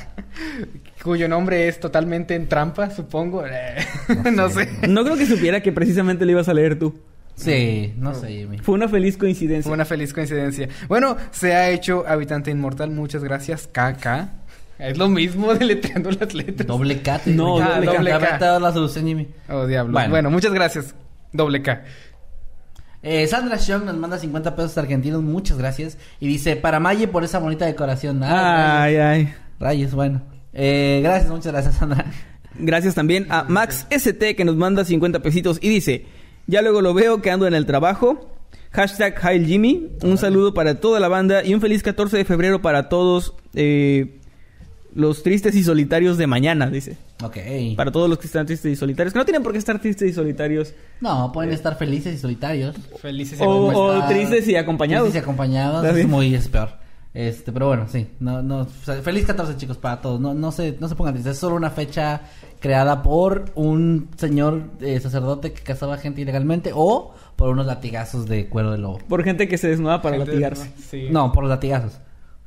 cuyo nombre es totalmente en trampa, supongo. Eh, no sé. No creo que supiera que precisamente le ibas a leer tú. Sí, no sé, Jimmy. Fue una feliz coincidencia. Fue una feliz coincidencia. Bueno, se ha hecho habitante inmortal. Muchas gracias, Kaka. Es lo mismo deletreando las letras. Doble K. te- No, Ah, doble K. doble K. Te ha dado la solución, Jimmy. Oh, diablo. Bueno. Bueno. muchas gracias. Doble K. Eh, Sandra Xiong nos manda 50 pesos argentinos, muchas gracias. Y dice, para Maye por esa bonita decoración. Ay, ay. rayos, rayos, bueno. Eh, gracias, muchas gracias, Sandra. Gracias también a Max ST que nos manda 50 pesitos y dice, ya luego lo veo que ando en el trabajo. Hashtag Hail Jimmy. Un saludo para toda la banda y un feliz 14 de febrero para todos eh, los tristes y solitarios de mañana, dice. Ok. Para todos los que están tristes y solitarios. Que no tienen por qué estar tristes y solitarios. No, pueden estar felices y solitarios. Felices y O, o tristes y acompañados. Tristes y acompañados. Es muy es peor. Este, pero bueno, sí. No, no, feliz 14 chicos para todos. No, no se, no se pongan tristes. Es solo una fecha creada por un señor eh, sacerdote que cazaba gente ilegalmente o por unos latigazos de cuero de lobo. Por gente que se desnuda para Gente- latigarse. Sí. No, por los latigazos.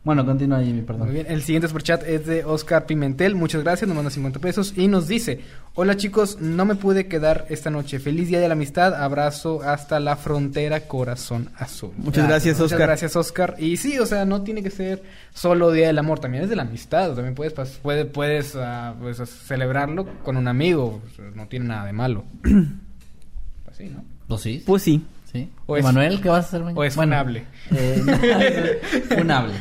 Bueno, continúa Jimmy, perdón. Muy bien, el siguiente superchat es de Oscar Pimentel, muchas gracias, nos manda 50 pesos y nos dice, hola chicos, no me pude quedar esta noche, feliz día de la amistad, abrazo hasta la frontera, corazón azul. Muchas gracias, Muchas Oscar. gracias Oscar, y sí, o sea, no tiene que ser solo día del amor, también es de la amistad, también puedes, puedes ah, pues, celebrarlo con un amigo, no tiene nada de malo. pues sí, ¿no? ¿Pues sí? Pues sí. ¿Sí? O es- Emanuel, ¿qué vas a hacer mañana? o es funable. eh, funable.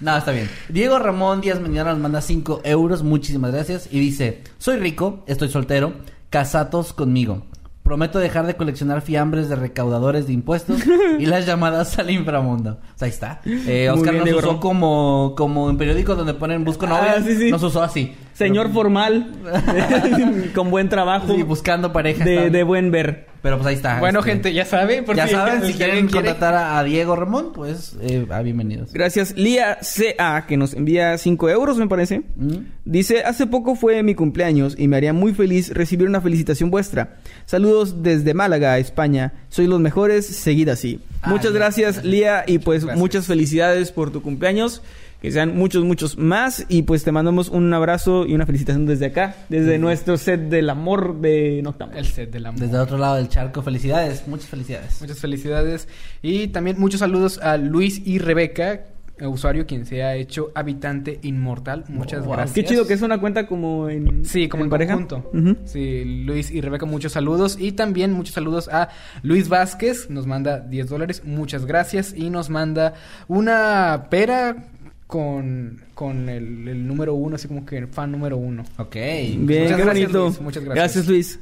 No, está bien. Diego Ramón Díaz Mañana nos manda 5 euros. Muchísimas gracias. Y dice: Soy rico, estoy soltero, casatos conmigo. Prometo dejar de coleccionar fiambres de recaudadores de impuestos y las llamadas al inframundo. O sea, ahí está. Eh, Oscar bien, nos Diego usó como, como en periódicos donde ponen busco novia. Ah, sí, sí. Nos usó así. Señor formal. con buen trabajo. Sí, buscando pareja. de, buen ver. Pero pues ahí está. Bueno este, gente, ya saben, por Ya saben, si quieren quiere- contratar a, a Diego Ramón, pues eh, ah, bienvenidos. Gracias, Lía CA, que nos envía 5 euros, me parece. Mm. Dice, hace poco fue mi cumpleaños y me haría muy feliz recibir una felicitación vuestra. Saludos desde Málaga, España. Sois los mejores, seguid así. Ah, muchas ya. gracias, Lía, y pues Gracias. muchas felicidades por tu cumpleaños. Que sean muchos, muchos más. Y pues te mandamos un abrazo y una felicitación desde acá, desde nuestro set del amor de Noctambul. El set del amor. Desde el otro lado del charco, felicidades, muchas felicidades. Muchas felicidades. Y también muchos saludos a Luis y Rebeca, usuario quien se ha hecho habitante inmortal. Muchas Wow. gracias. Qué chido que es una cuenta como en... Sí, como en, pareja. conjunto. Ujú. Sí, Luis y Rebeca, muchos saludos. Y también muchos saludos a Luis Vázquez, nos manda 10 dólares, muchas gracias. Y nos manda una pera con, con el, el número uno, así como que el fan número uno. Ok. Bien, Muchas qué gracias, bonito. Luis, muchas gracias. Gracias, Luis.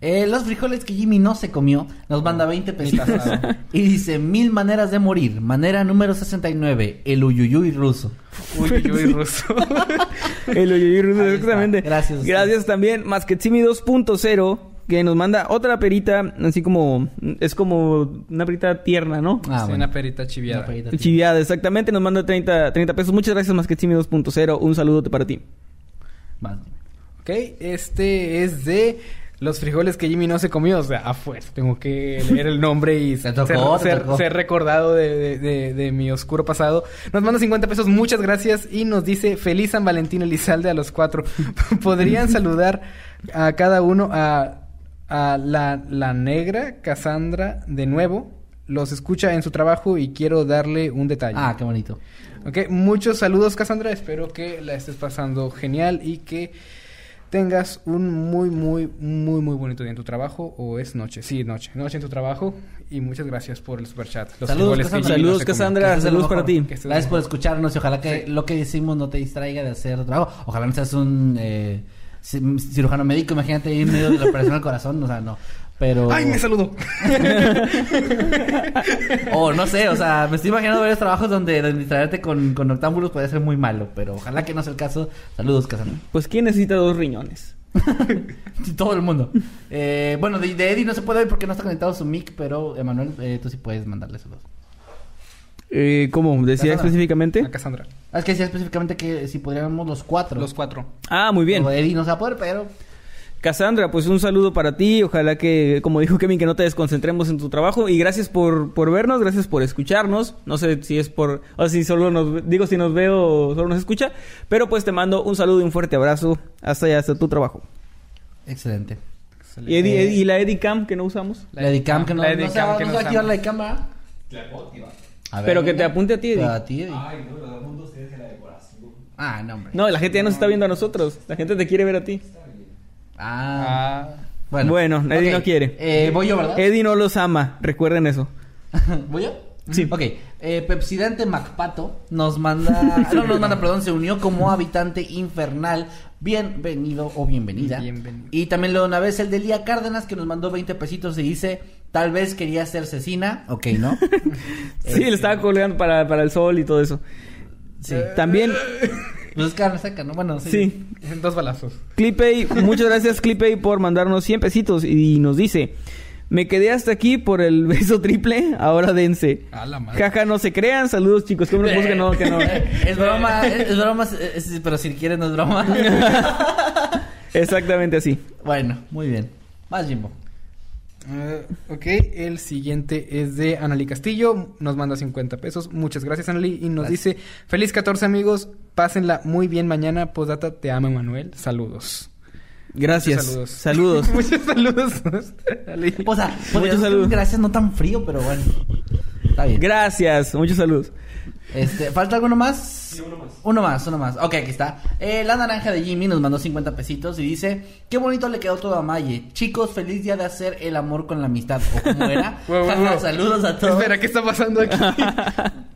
Eh, los frijoles que Jimmy no se comió, nos manda 20 pesitos. y dice, mil maneras de morir. Manera número 69, el uyuyuy ruso. Uy, uy, uy, ruso. El Oyoyo Ruso, Ahí está. exactamente. Gracias. Gracias también, Masquetsimi 2.0, que nos manda otra perita, así como, es como una perita tierna, ¿no? Ah, Sí, bueno. Una perita chiviada. Una perita. Chiviada, exactamente, nos manda 30, 30 pesos. Muchas gracias, Masquetsimi 2.0. Un saludo para ti. Ok, este es de los frijoles que Jimmy no se comió. O sea, a fuerza. Tengo que leer el nombre y tocó, ser, recordado de, de- de- de mi oscuro pasado. Nos manda 50 pesos, muchas gracias. Y nos dice: Feliz San Valentín Elizalde a los cuatro. ¿Podrían saludar a cada uno a, a la, la negra Cassandra de nuevo? Los escucha en su trabajo y quiero darle un detalle. Ah, qué bonito. Ok, muchos saludos Cassandra, espero que la estés pasando genial y que tengas un muy, muy, muy, muy bonito día en tu trabajo o es noche, sí, noche, noche en tu trabajo y muchas gracias por el super chat. Los Saludos, frijoles que Cassandra. Jimmy no Saludos. Cassandra. Saludos para ti. Gracias por escucharnos y ojalá que lo que decimos no te distraiga de hacer tu trabajo. Ojalá no seas un eh, cirujano médico, imagínate ahí en medio de la operación al corazón, o sea, no. Pero... ¡Ay, me saludó! O no sé, o sea, me estoy imaginando varios trabajos donde, donde distraerte con, con noctámbulos puede ser muy malo, pero ojalá que no sea el caso. Saludos, Cassandra. Pues, ¿quién necesita dos riñones? Todo el mundo. Eh, bueno, de, de Eddie no se puede ver porque no está conectado su mic, pero Emanuel, eh, tú sí puedes mandarle saludos. Eh, ¿Cómo? ¿Decía Cassandra. específicamente? A Cassandra. Ah, es que decía específicamente que si podríamos los cuatro. Los cuatro. Ah, muy bien. O Eddie no se va a poder, pero Cassandra, pues un saludo para ti. Ojalá que, como dijo Kevin, que no te desconcentremos en tu trabajo. Y gracias por, por vernos, gracias por escucharnos. No sé si es por... O si solo nos... Digo, si nos veo o solo nos escucha. Pero pues te mando un saludo y un fuerte abrazo. Hasta allá, hasta tu trabajo. excelente. ¿Y, Eddie- Eddie- y la Eddie Cam que no usamos? La Edicam que no, La no Edicam se va- que no no se va a activar usamos. la Edicam, ¿verdad? Ver, Pero que te apunte a ti, Eddie. A ti, Eddie. Ay, no, dos ustedes en la decoración. Ah, no, hombre. No, la gente ya nos está viendo a nosotros. La gente te quiere ver a ti. Ah. Ah, Bueno. Bueno, Eddie no quiere. Eh, voy yo, ¿verdad? Eddie no los ama, recuerden eso. ¿Voy yo? Sí. Ok. Eh, Pepsidante Macpato nos manda. no, nos manda, perdón, se unió como habitante infernal. Bienvenido o bienvenida. Bienvenido. Y también luego una vez el de Lía Cárdenas que nos mandó 20 pesitos y dice: Tal vez quería ser cecina. Ok, ¿no? Sí, le estaba colgando para, para el sol y todo eso. Sí. También, Pues es carne seca, ¿no? Bueno, sí. sí. en dos balazos. Clipey, muchas gracias Clipey por mandarnos 100 pesitos y nos dice, me quedé hasta aquí por el beso triple, ahora dense. A la madre. Jaja, no se crean, saludos chicos, ¿cómo les puse que no, que no? es broma, es, es broma, es- es- pero si quieres no es broma. Exactamente así. bueno, muy bien. Más Jimbo. Eh, ok, el siguiente es de Anali Castillo. Nos manda 50 pesos. Muchas gracias, Anali. Y nos Gracias. dice: Feliz 14, amigos. Pásenla muy bien mañana. Postdata, te amo, Manuel. Saludos. Gracias. Muchos Saludos. Muchos saludos. O sea, ser saludos. Gracias, no tan frío, pero bueno. Está bien. Gracias, muchos saludos. Este, ¿falta alguno más? uno más. Uno más, uno más. Ok, aquí está. Eh, la naranja de Jimmy nos mandó 50 pesitos y dice, qué bonito le quedó todo a Maye. Chicos, feliz día de hacer el amor con la amistad. ¿O cómo era? Wow, wow, wow. Saludos a todos. Espera, ¿qué está pasando aquí?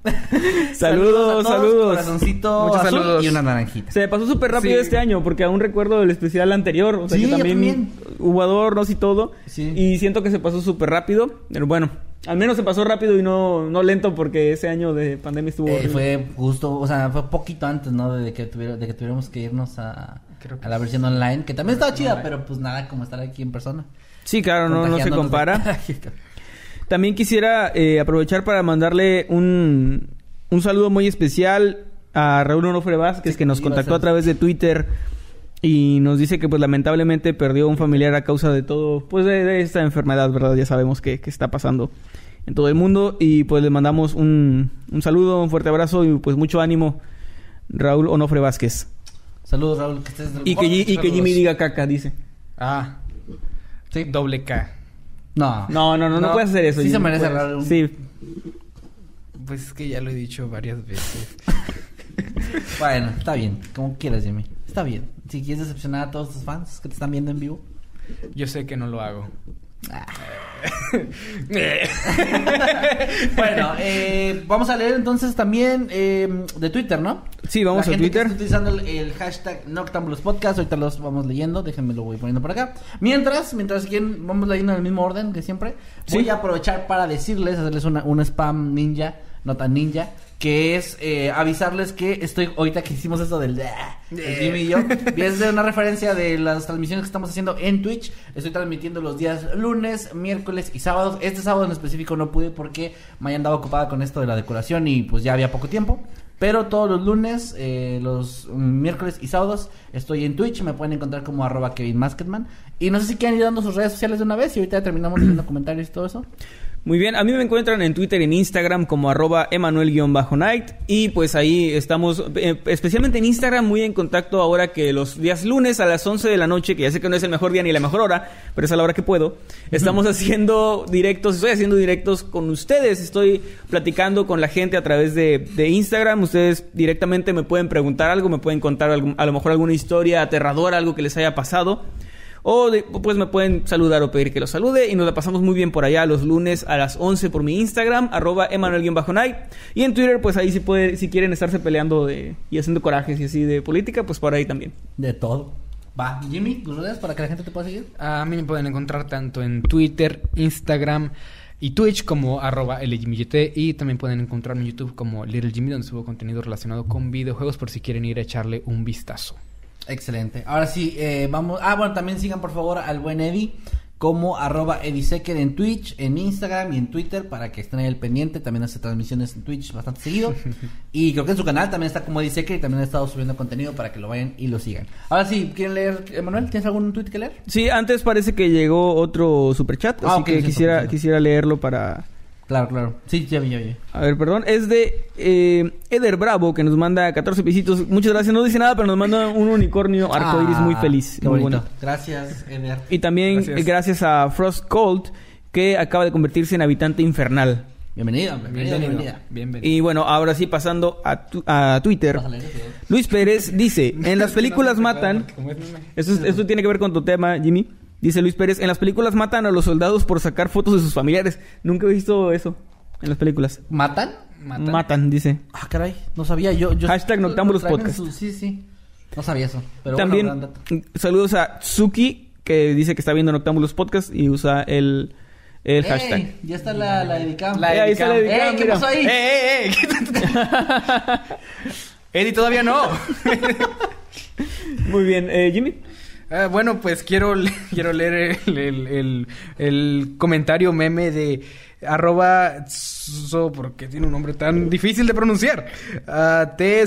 Saludos, a todos, saludos. Corazoncito Muchos azul saludos. y una naranjita. Se pasó súper rápido Sí. este año porque aún recuerdo el especial anterior. O sea Sí, que yo también, también. hubo adornos y todo. Sí. Y siento que se pasó súper rápido. Pero bueno, al menos se pasó rápido y no, no lento porque ese año de pandemia estuvo. Eh, fue justo, o sea, fue poquito antes, ¿no? De que, tuviera, de que tuviéramos que irnos a, Creo que a la versión online, que también estaba chida, pero pues nada como estar aquí en persona. Sí, claro, no, no se compara. También quisiera eh, aprovechar para mandarle un, un saludo muy especial a Raúl Onofre Vázquez, que nos a contactó ser. a través de Twitter y nos dice que pues lamentablemente perdió un familiar a causa de todo, pues de, de esta enfermedad, ¿verdad? Ya sabemos que, que está pasando en todo el mundo y pues le mandamos un, un saludo, un fuerte abrazo y pues mucho ánimo, Raúl Onofre Vázquez. Saludos, Raúl, que estés del Y que, y que. Jimmy diga caca, dice. Ah. Sí. Doble K. No. No, no, no, no, No, puedes hacer eso. sí se merece puedes. Raúl Sí. Pues es que ya lo he dicho varias veces. Bueno, está bien, como quieras, Jimmy. Está bien. Si quieres decepcionar a todos tus fans que te están viendo en vivo. Yo sé que no lo hago. Ah. bueno, eh, vamos a leer entonces también eh, de Twitter, ¿no? Sí, vamos La a gente que Twitter. está utilizando el, el hashtag Noctambulus Podcast, ahorita los vamos leyendo, déjenme lo voy poniendo por acá. Mientras, mientras quieren, vamos leyendo en el mismo orden que siempre, voy Sí. a aprovechar para decirles, hacerles una, un spam ninja, no tan ninja, que es eh, avisarles que estoy, ahorita que hicimos eso del, del Jimmy y yo, es de una referencia de las transmisiones que estamos haciendo en Twitch. Estoy transmitiendo los días lunes, miércoles y sábados. Este sábado en específico no pude porque me andaba ocupada con esto de la decoración y pues ya había poco tiempo. Pero todos los lunes, eh, los mm, miércoles y sábados estoy en Twitch. Me pueden encontrar como arroba Kevin Masketman. Y no sé si quieren ir dando sus redes sociales de una vez y ahorita terminamos leyendo comentarios y todo eso. Muy bien, a mí me encuentran en Twitter y en Instagram como arroba emanuel-night y pues ahí estamos, eh, especialmente en Instagram, muy en contacto ahora que los días lunes a las 11 de la noche, que ya sé que no es el mejor día ni la mejor hora, pero es a la hora que puedo, estamos haciendo directos, estoy haciendo directos con ustedes, estoy platicando con la gente a través de, de Instagram, ustedes directamente me pueden preguntar algo, me pueden contar a lo mejor alguna historia aterradora, algo que les haya pasado. O de- pues me pueden saludar o pedir que los salude y nos la pasamos muy bien por allá los lunes a las 11 por mi Instagram, arroba emanuel-night. Y en Twitter pues ahí si, puede, si quieren estarse peleando de, y haciendo corajes y así de política, pues por ahí también. De todo. Va, Jimmy, tus redes para que la gente te pueda seguir. A mí me pueden encontrar tanto en Twitter, Instagram y Twitch como arroba LGMYT y también pueden encontrarme en YouTube como Little Jimmy donde subo contenido relacionado con videojuegos por si quieren ir a echarle un vistazo. Excelente. Ahora sí, eh, vamos. Ah, bueno, también sigan por favor al buen Eddie como arroba edisecker en Twitch, en Instagram y en Twitter para que estén ahí al pendiente. También hace transmisiones en Twitch bastante seguido. y creo que en su canal también está como edisecker y también ha estado subiendo contenido para que lo vayan y lo sigan. Ahora sí, ¿quieren leer? Emanuel, ¿tienes algún tweet que leer? Sí, antes parece que llegó otro superchat, Ah, así que sí, quisiera, quisiera leerlo para... Claro, claro. Sí, ya vi, ya vi. A ver, perdón, es de eh, Eder Bravo que nos manda 14 pisitos. Muchas gracias, no dice nada, pero nos manda un unicornio arcoíris Ah, muy feliz. Qué muy bonito. bonito. Gracias, Eder. Y también Gracias. gracias. a Frost Cold, que acaba de convertirse en habitante infernal. Bienvenido, bienvenido, bienvenida. Bienvenido. Y bueno, ahora sí, pasando a, tu- a Twitter. Pásale, sí. Luis Pérez dice, en las películas No, no, matan... Esto, es- esto tiene que ver con tu tema, Jimmy. Dice Luis Pérez, en las películas matan a los soldados por sacar fotos de sus familiares. Nunca he visto eso en las películas. ¿Matan? Matan, Matan. dice. Ah, caray, no sabía. Yo, yo Hashtag Noctámbulos Podcast. su- Sí, sí. No sabía eso. Pero También bueno, dato. saludos a Tsuki, que dice que está viendo Noctámbulos Podcast y usa el, el Ey, hashtag. Ya está la, la. La Eh, ahí está la dedicam, Ey, ¿qué mira. pasó ahí? ¡Eh, eh, eh! Eddie, todavía no. Muy bien, eh, Jimmy. Ah, bueno, pues quiero, quiero leer el, el, el- comentario meme de arroba so, porque tiene un nombre tan difícil de pronunciar. Ah, T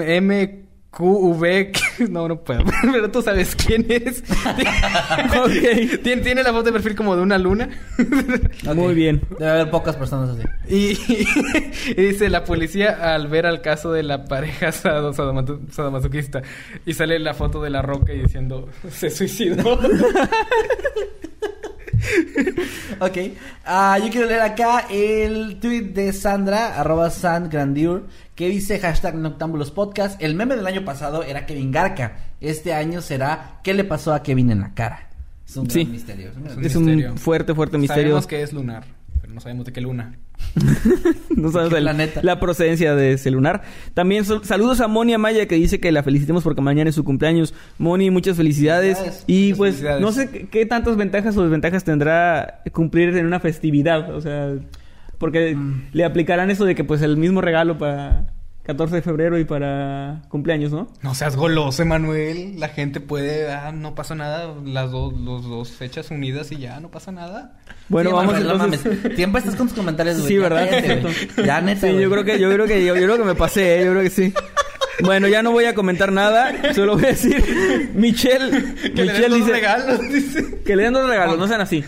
M Q V no no puedo pero tú sabes quién es Ok. tiene, tiene la foto de perfil como de una luna. Muy bien. Debe haber pocas personas así. y, y dice la policía al ver al caso de la pareja sado- sadomaso- sadomasoquista y sale la foto de la roca y diciendo se suicidó Ok. Ah, yo quiero leer acá el tweet de Sandra, arroba sandgrandeur, que dice hashtag Noctámbulos Podcast. El meme del año pasado era Kevin Garca. Este año será ¿Qué le pasó a Kevin en la cara? Es un gran Sí. misterio. es un gran Un Es misterio. un fuerte, fuerte misterio. Sabemos que es lunar, pero no sabemos de qué luna. No sabes ¿Qué el- planeta? la procedencia de ese lunar. También saludos a Moni Amaya que dice que la felicitemos porque mañana es su cumpleaños. Moni, muchas felicidades. Felicidades. Y Muchas pues felicidades. no sé qué, qué tantas ventajas o desventajas tendrá cumplir en una festividad. O sea, porque Mm. le aplicarán eso de que pues el mismo regalo para 14 de febrero y para cumpleaños, ¿no? No seas goloso, Manuel. La gente puede, ah, no pasa nada, las dos, los dos fechas unidas y ya, no pasa nada. Bueno, Sí, vamos Manuel, no mames. Siempre estás con tus comentarios, güey. Sí, ¿verdad? cállate. Ya, neta. Sí, yo creo que, yo creo que, yo, yo creo que me pasé, ¿eh? yo creo que sí. Bueno, ya no voy a comentar nada, solo voy a decir, Michelle, Que le den dos dice, regalos, dice. que le den dos regalos, no sean así.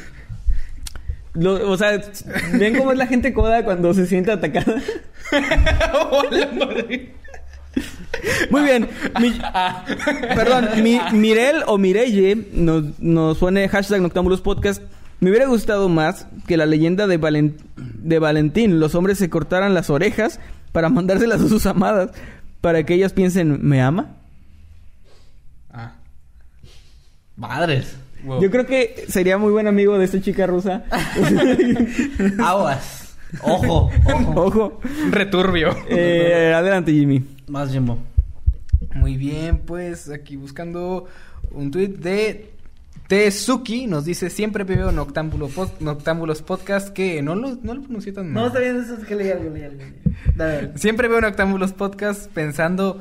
Lo- o sea, ven cómo es la gente coda cuando se siente atacada. Hola, madre. Muy bien. Mi- perdón, mi- Mirel o Mirelle nos, nos pone hashtag Noctámbulos Podcast. Me hubiera gustado más que la leyenda de, Valen- de Valentín. Los hombres se cortaran las orejas para mandárselas a sus amadas. Para que ellas piensen, ¿me ama? Ah, Madres. Wow. Yo creo que sería muy buen amigo de esta chica rusa. Aguas. Ojo, ojo. Ojo. Returbio. Eh, adelante, Jimmy. Más Jimbo. Muy bien, pues aquí buscando un tweet de Tezuki. Nos dice, siempre veo Noctámbulo Pod- Noctámbulos Podcast, que no lo, no lo pronuncié tan mal. No, está bien, eso es que leí algo, leí algo. Dale. Siempre veo Noctámbulos Podcast pensando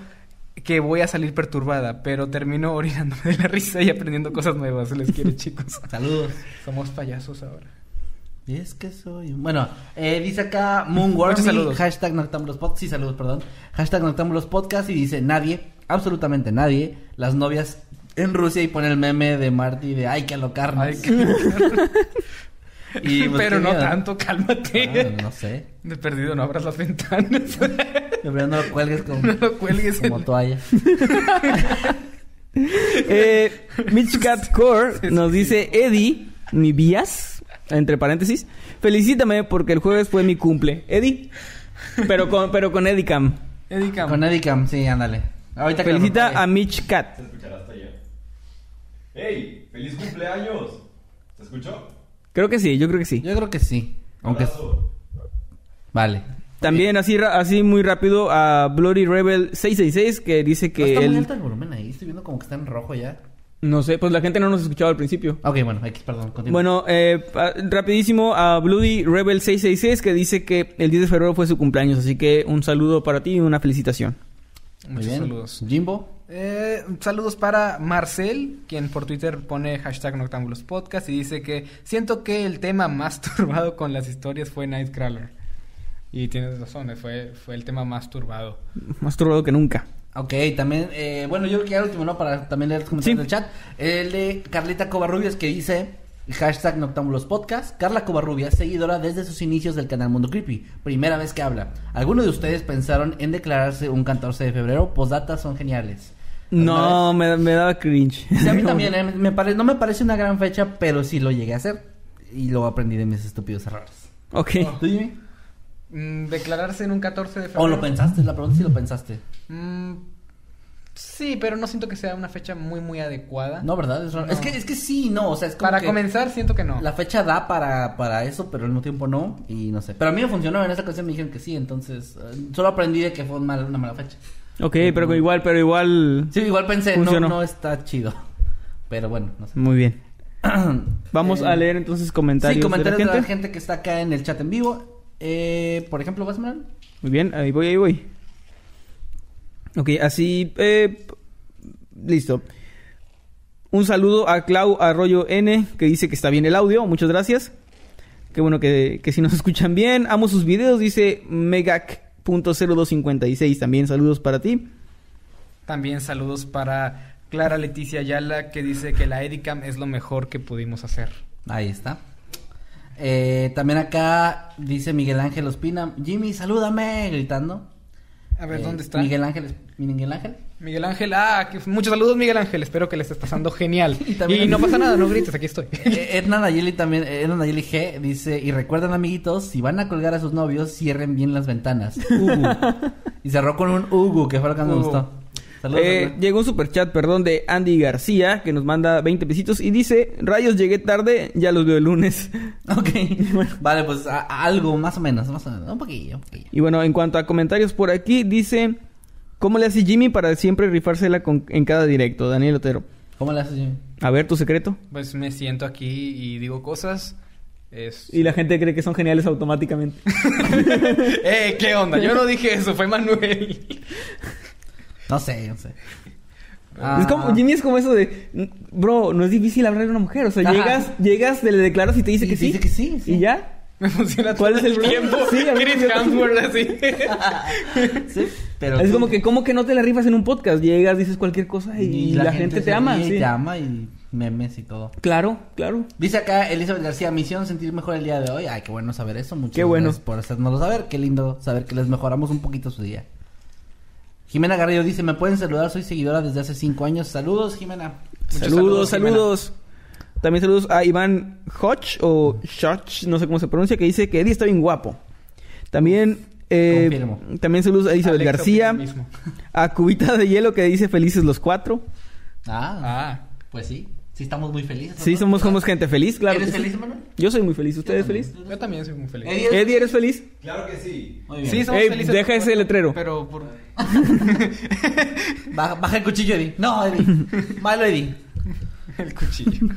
que voy a salir perturbada, pero termino orinándome de la risa y aprendiendo cosas nuevas. Se les quiere, chicos. Saludos. Somos payasos ahora. Y es que soy... Bueno, eh, dice acá saludos. hashtag Noctámbulos Podcast, sí, saludos, perdón. Hashtag Noctámbulos Podcast y dice nadie, absolutamente nadie, las novias en Rusia y pone el meme de Marty de hay que alocarnos. Ay, qué- Y, pues, pero no miedo. tanto, cálmate. Ah, no sé. De perdido, no abras las ventanas. De verdad no lo cuelgues como, no lo cuelgues. como en- toalla. Eh, Mitch Cat Core nos dice Eddie, mi vías, entre paréntesis, felicítame porque el jueves fue mi cumple. Eddie, pero con, pero con Eddie Cam. Eddie Cam. Con Edicam, sí, ándale. Ahorita que lo Felicita a Mitch Cat. Se escuchará hasta allá. ¡Hey! ¡Feliz cumpleaños! ¿Se escuchó? Creo que sí, yo creo que sí. Yo creo que sí. Aunque... Vale. También así, así muy rápido a Bloody Rebel 666 que dice ¿No que está muy alto el volumen ahí? Estoy viendo como que está en rojo ya. No sé, pues la gente no nos escuchaba al principio. Ok, bueno, X, perdón, continúa. Bueno, eh, rapidísimo a Bloody Rebel 666 que dice que el 10 de febrero fue su cumpleaños, así que un saludo para ti y una felicitación. Muy Muchos bien. saludos. Jimbo. Eh, saludos para Marcel, quien por Twitter pone hashtag Noctámbulos Podcast y dice que siento que el tema más turbado con las historias fue Nightcrawler. Y tienes razón, eh, fue, fue el tema más turbado. Más turbado que nunca. Ok, también, eh, bueno, yo creo que ya el último, ¿no? Para también leer los comentarios Sí. del chat. El de Carlita Covarrubias que dice, hashtag Noctámbulos Podcast. Carla Covarrubias, seguidora desde sus inicios del canal Mundo Creepy. Primera vez que habla. ¿Alguno de ustedes pensaron en declararse un 14 de febrero? Postdatas son geniales. No, me, me daba cringe. Sí, a mí también, eh, me pare- no me parece una gran fecha, pero sí lo llegué a hacer. Y lo aprendí de mis estúpidos errores. Ok. ¿Tú, Jimmy? Mm, declararse en un 14 de febrero. ¿O lo pensaste? La pregunta es si lo pensaste. Mm, sí, pero no siento que sea una fecha muy, muy adecuada. No, ¿verdad? Es, raro. No. es que es que sí, no, o sea, es como Para que comenzar, siento que no. La fecha da para, para eso, pero al mismo tiempo no, y no sé. Pero a mí me funcionó, en esa ocasión me dijeron que sí, entonces eh, solo aprendí de que fue mal- una mala fecha. Ok, pero igual, pero igual. Sí, igual pensé, no, Funcionó. no está chido. Pero bueno, no sé. Muy bien. Vamos Eh, a leer entonces comentarios, Sí, comentarios de de la la gente. gente que está acá en el chat en vivo. Eh, por ejemplo, ¿vas, Manuel? Muy bien, ahí voy, ahí voy. Ok, así. eh, listo. Un saludo a Clau Arroyo N, que dice que está bien el audio. Muchas gracias. Qué bueno que, que si nos escuchan bien. Amo sus videos, dice Megac.0256. También saludos para ti. También saludos para Clara Leticia Ayala, que dice que la Edicam es lo mejor que pudimos hacer. Ahí está. Eh, también acá dice Miguel Ángel Ospina, Jimmy, salúdame, gritando. A ver, Eh, ¿dónde está? Miguel Ángel, Miguel Ángel. Miguel Ángel, ah, que- muchos saludos Miguel Ángel, espero que le estés pasando genial. Y no pasa nada, no grites, aquí estoy. Eh, Edna Nayeli también, eh, Edna Nayeli G dice, y recuerden amiguitos, si van a colgar a sus novios, cierren bien las ventanas. Ugu. y cerró con un Ugu, que fue lo que más me gustó. Saludos. Eh, llegó un superchat, perdón, de Andy García, que nos manda 20 pesitos y dice: Rayos, llegué tarde, ya los veo el lunes. Ok. Vale, pues a- a algo, más o menos, más o menos. Un poquillo, un poquillo. Y bueno, en cuanto a comentarios por aquí, dice: ¿Cómo le hace Jimmy para siempre rifársela con- en cada directo? Daniel Otero. ¿Cómo le haces, Jimmy? A ver, tu secreto. Pues me siento aquí y digo cosas. Es... Y la gente cree que son geniales automáticamente. eh, ¿qué onda? Yo no dije eso, fue Manuel. No sé, no sé. Es como, Jimmy es como eso de, bro, no es difícil hablar a una mujer. O sea, Ajá. llegas, llegas, le declaras y te dice Y que te sí. dice que sí, sí. Y ya. Me funciona ¿Cuál todo es el tiempo. problema? Sí, Chris. Hemsworth así. Sí, pero es tú- como que, ¿cómo que no te la rifas en un podcast? Llegas, dices cualquier cosa y, la, gente, te ama. y sí. te ama y memes y todo. Claro, claro. Dice acá Elizabeth García, misión sentir mejor el día de hoy. Ay, qué bueno saber eso. Muchas Qué bueno. gracias por hacérnoslo saber. Qué lindo saber que les mejoramos un poquito su día. Jimena Garrido dice, ¿me pueden saludar? Soy seguidora desde hace cinco años. Saludos, Jimena. Muchos saludos, saludos, saludos. También saludos a Iván Hodge o Hodge, no sé cómo se pronuncia, que dice que Eddie está bien guapo. También, eh, Confirmo. también saludos a Alexa García, a Cubita de Hielo que dice felices los cuatro. Ah, Ah. pues sí. Sí, estamos muy felices. Sí, somos, somos gente feliz, claro. ¿Eres feliz, Manuel? Yo soy muy feliz. ¿Usted es feliz? Yo también soy muy feliz. Eddie, ¿eres- Eddie, ¿eres feliz? Claro que sí. Muy bien. Sí, somos Ey, felices. deja ese letrero. Pero por... Baja, baja el cuchillo, Eddie. No, Eddie. Malo, Eddie. el cuchillo.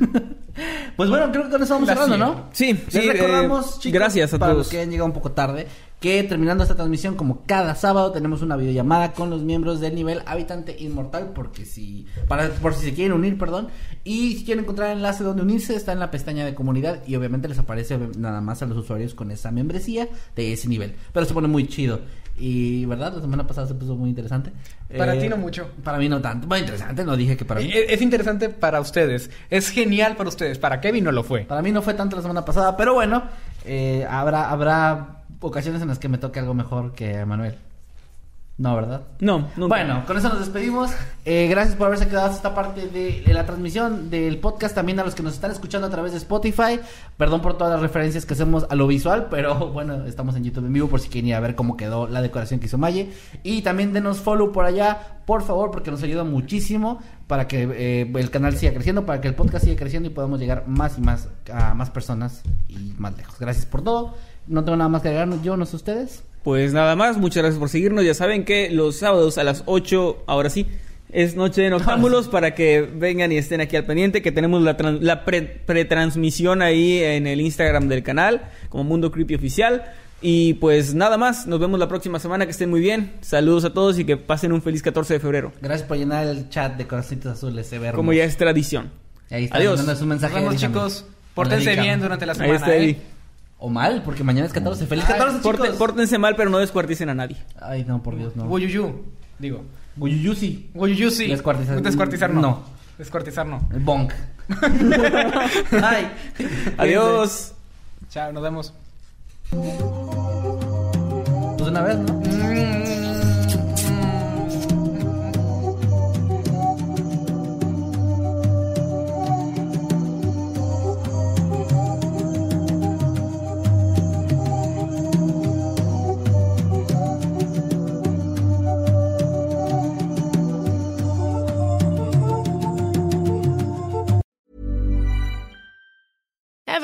Pues bueno, creo que con eso vamos La cerrando. ¿no? Sí, Les sí, recordamos, eh, chicos, gracias a para todos. los que han llegado un poco tarde, que terminando esta transmisión, como cada sábado, tenemos una videollamada con los miembros del nivel Habitante Inmortal, porque si, para, por si se quieren unir, perdón, y si quieren encontrar el enlace donde unirse, está en la pestaña de comunidad, y obviamente les aparece nada más a los usuarios con esa membresía de ese nivel, pero se pone muy chido. Y, ¿verdad? La semana pasada se puso muy interesante. Para Eh, ti no mucho. Para mí no tanto. Muy interesante, no dije que para mí. Eh, Es interesante para ustedes. Es genial para ustedes. Para Kevin no lo fue. Para mí no fue tanto la semana pasada, pero bueno, eh, habrá, habrá ocasiones en las que me toque algo mejor que Manuel. No, ¿verdad? No, nunca. Bueno, con eso nos despedimos. Eh, gracias por haberse quedado hasta esta parte de, de la transmisión del podcast. También a los que nos están escuchando a través de Spotify. Perdón por todas las referencias que hacemos a lo visual, pero bueno, estamos en YouTube en vivo por si quieren ir a ver cómo quedó la decoración que hizo Maye. Y también denos follow por allá, por favor, porque nos ayuda muchísimo para que eh, el canal siga creciendo, para que el podcast siga creciendo y podamos llegar más y más a más personas y más lejos. Gracias por todo. No tengo nada más que agregar, yo no sé ustedes. Pues nada más, muchas gracias por seguirnos. Ya saben que los sábados a las 8, ahora sí, es noche de noctámbulos para que vengan y estén aquí al pendiente, que tenemos la, la pre- pretransmisión ahí en el Instagram del canal, como Mundo Creepy Oficial. Y pues nada más, nos vemos la próxima semana, que estén muy bien. Saludos a todos y que pasen un feliz 14 de febrero, Gracias por llenar el chat de corazoncitos azules, se ve como ya es tradición. Ahí está, Adiós. Nos vemos, chicos. Pórtense bien durante la Ahí semana. está ¿eh? O mal, porque mañana es 14. ¡Feliz Ay, 14, Porte- chicos! pórtense mal, pero no descuarticen a nadie. Ay, no, por Dios, no. Guyuyu. Digo. Guyuyu sí. Descuartizar- Descuartizar no. no. Descuartizar no. El bonk. Ay. Adiós. Chao, nos vemos. Pues una vez, ¿no?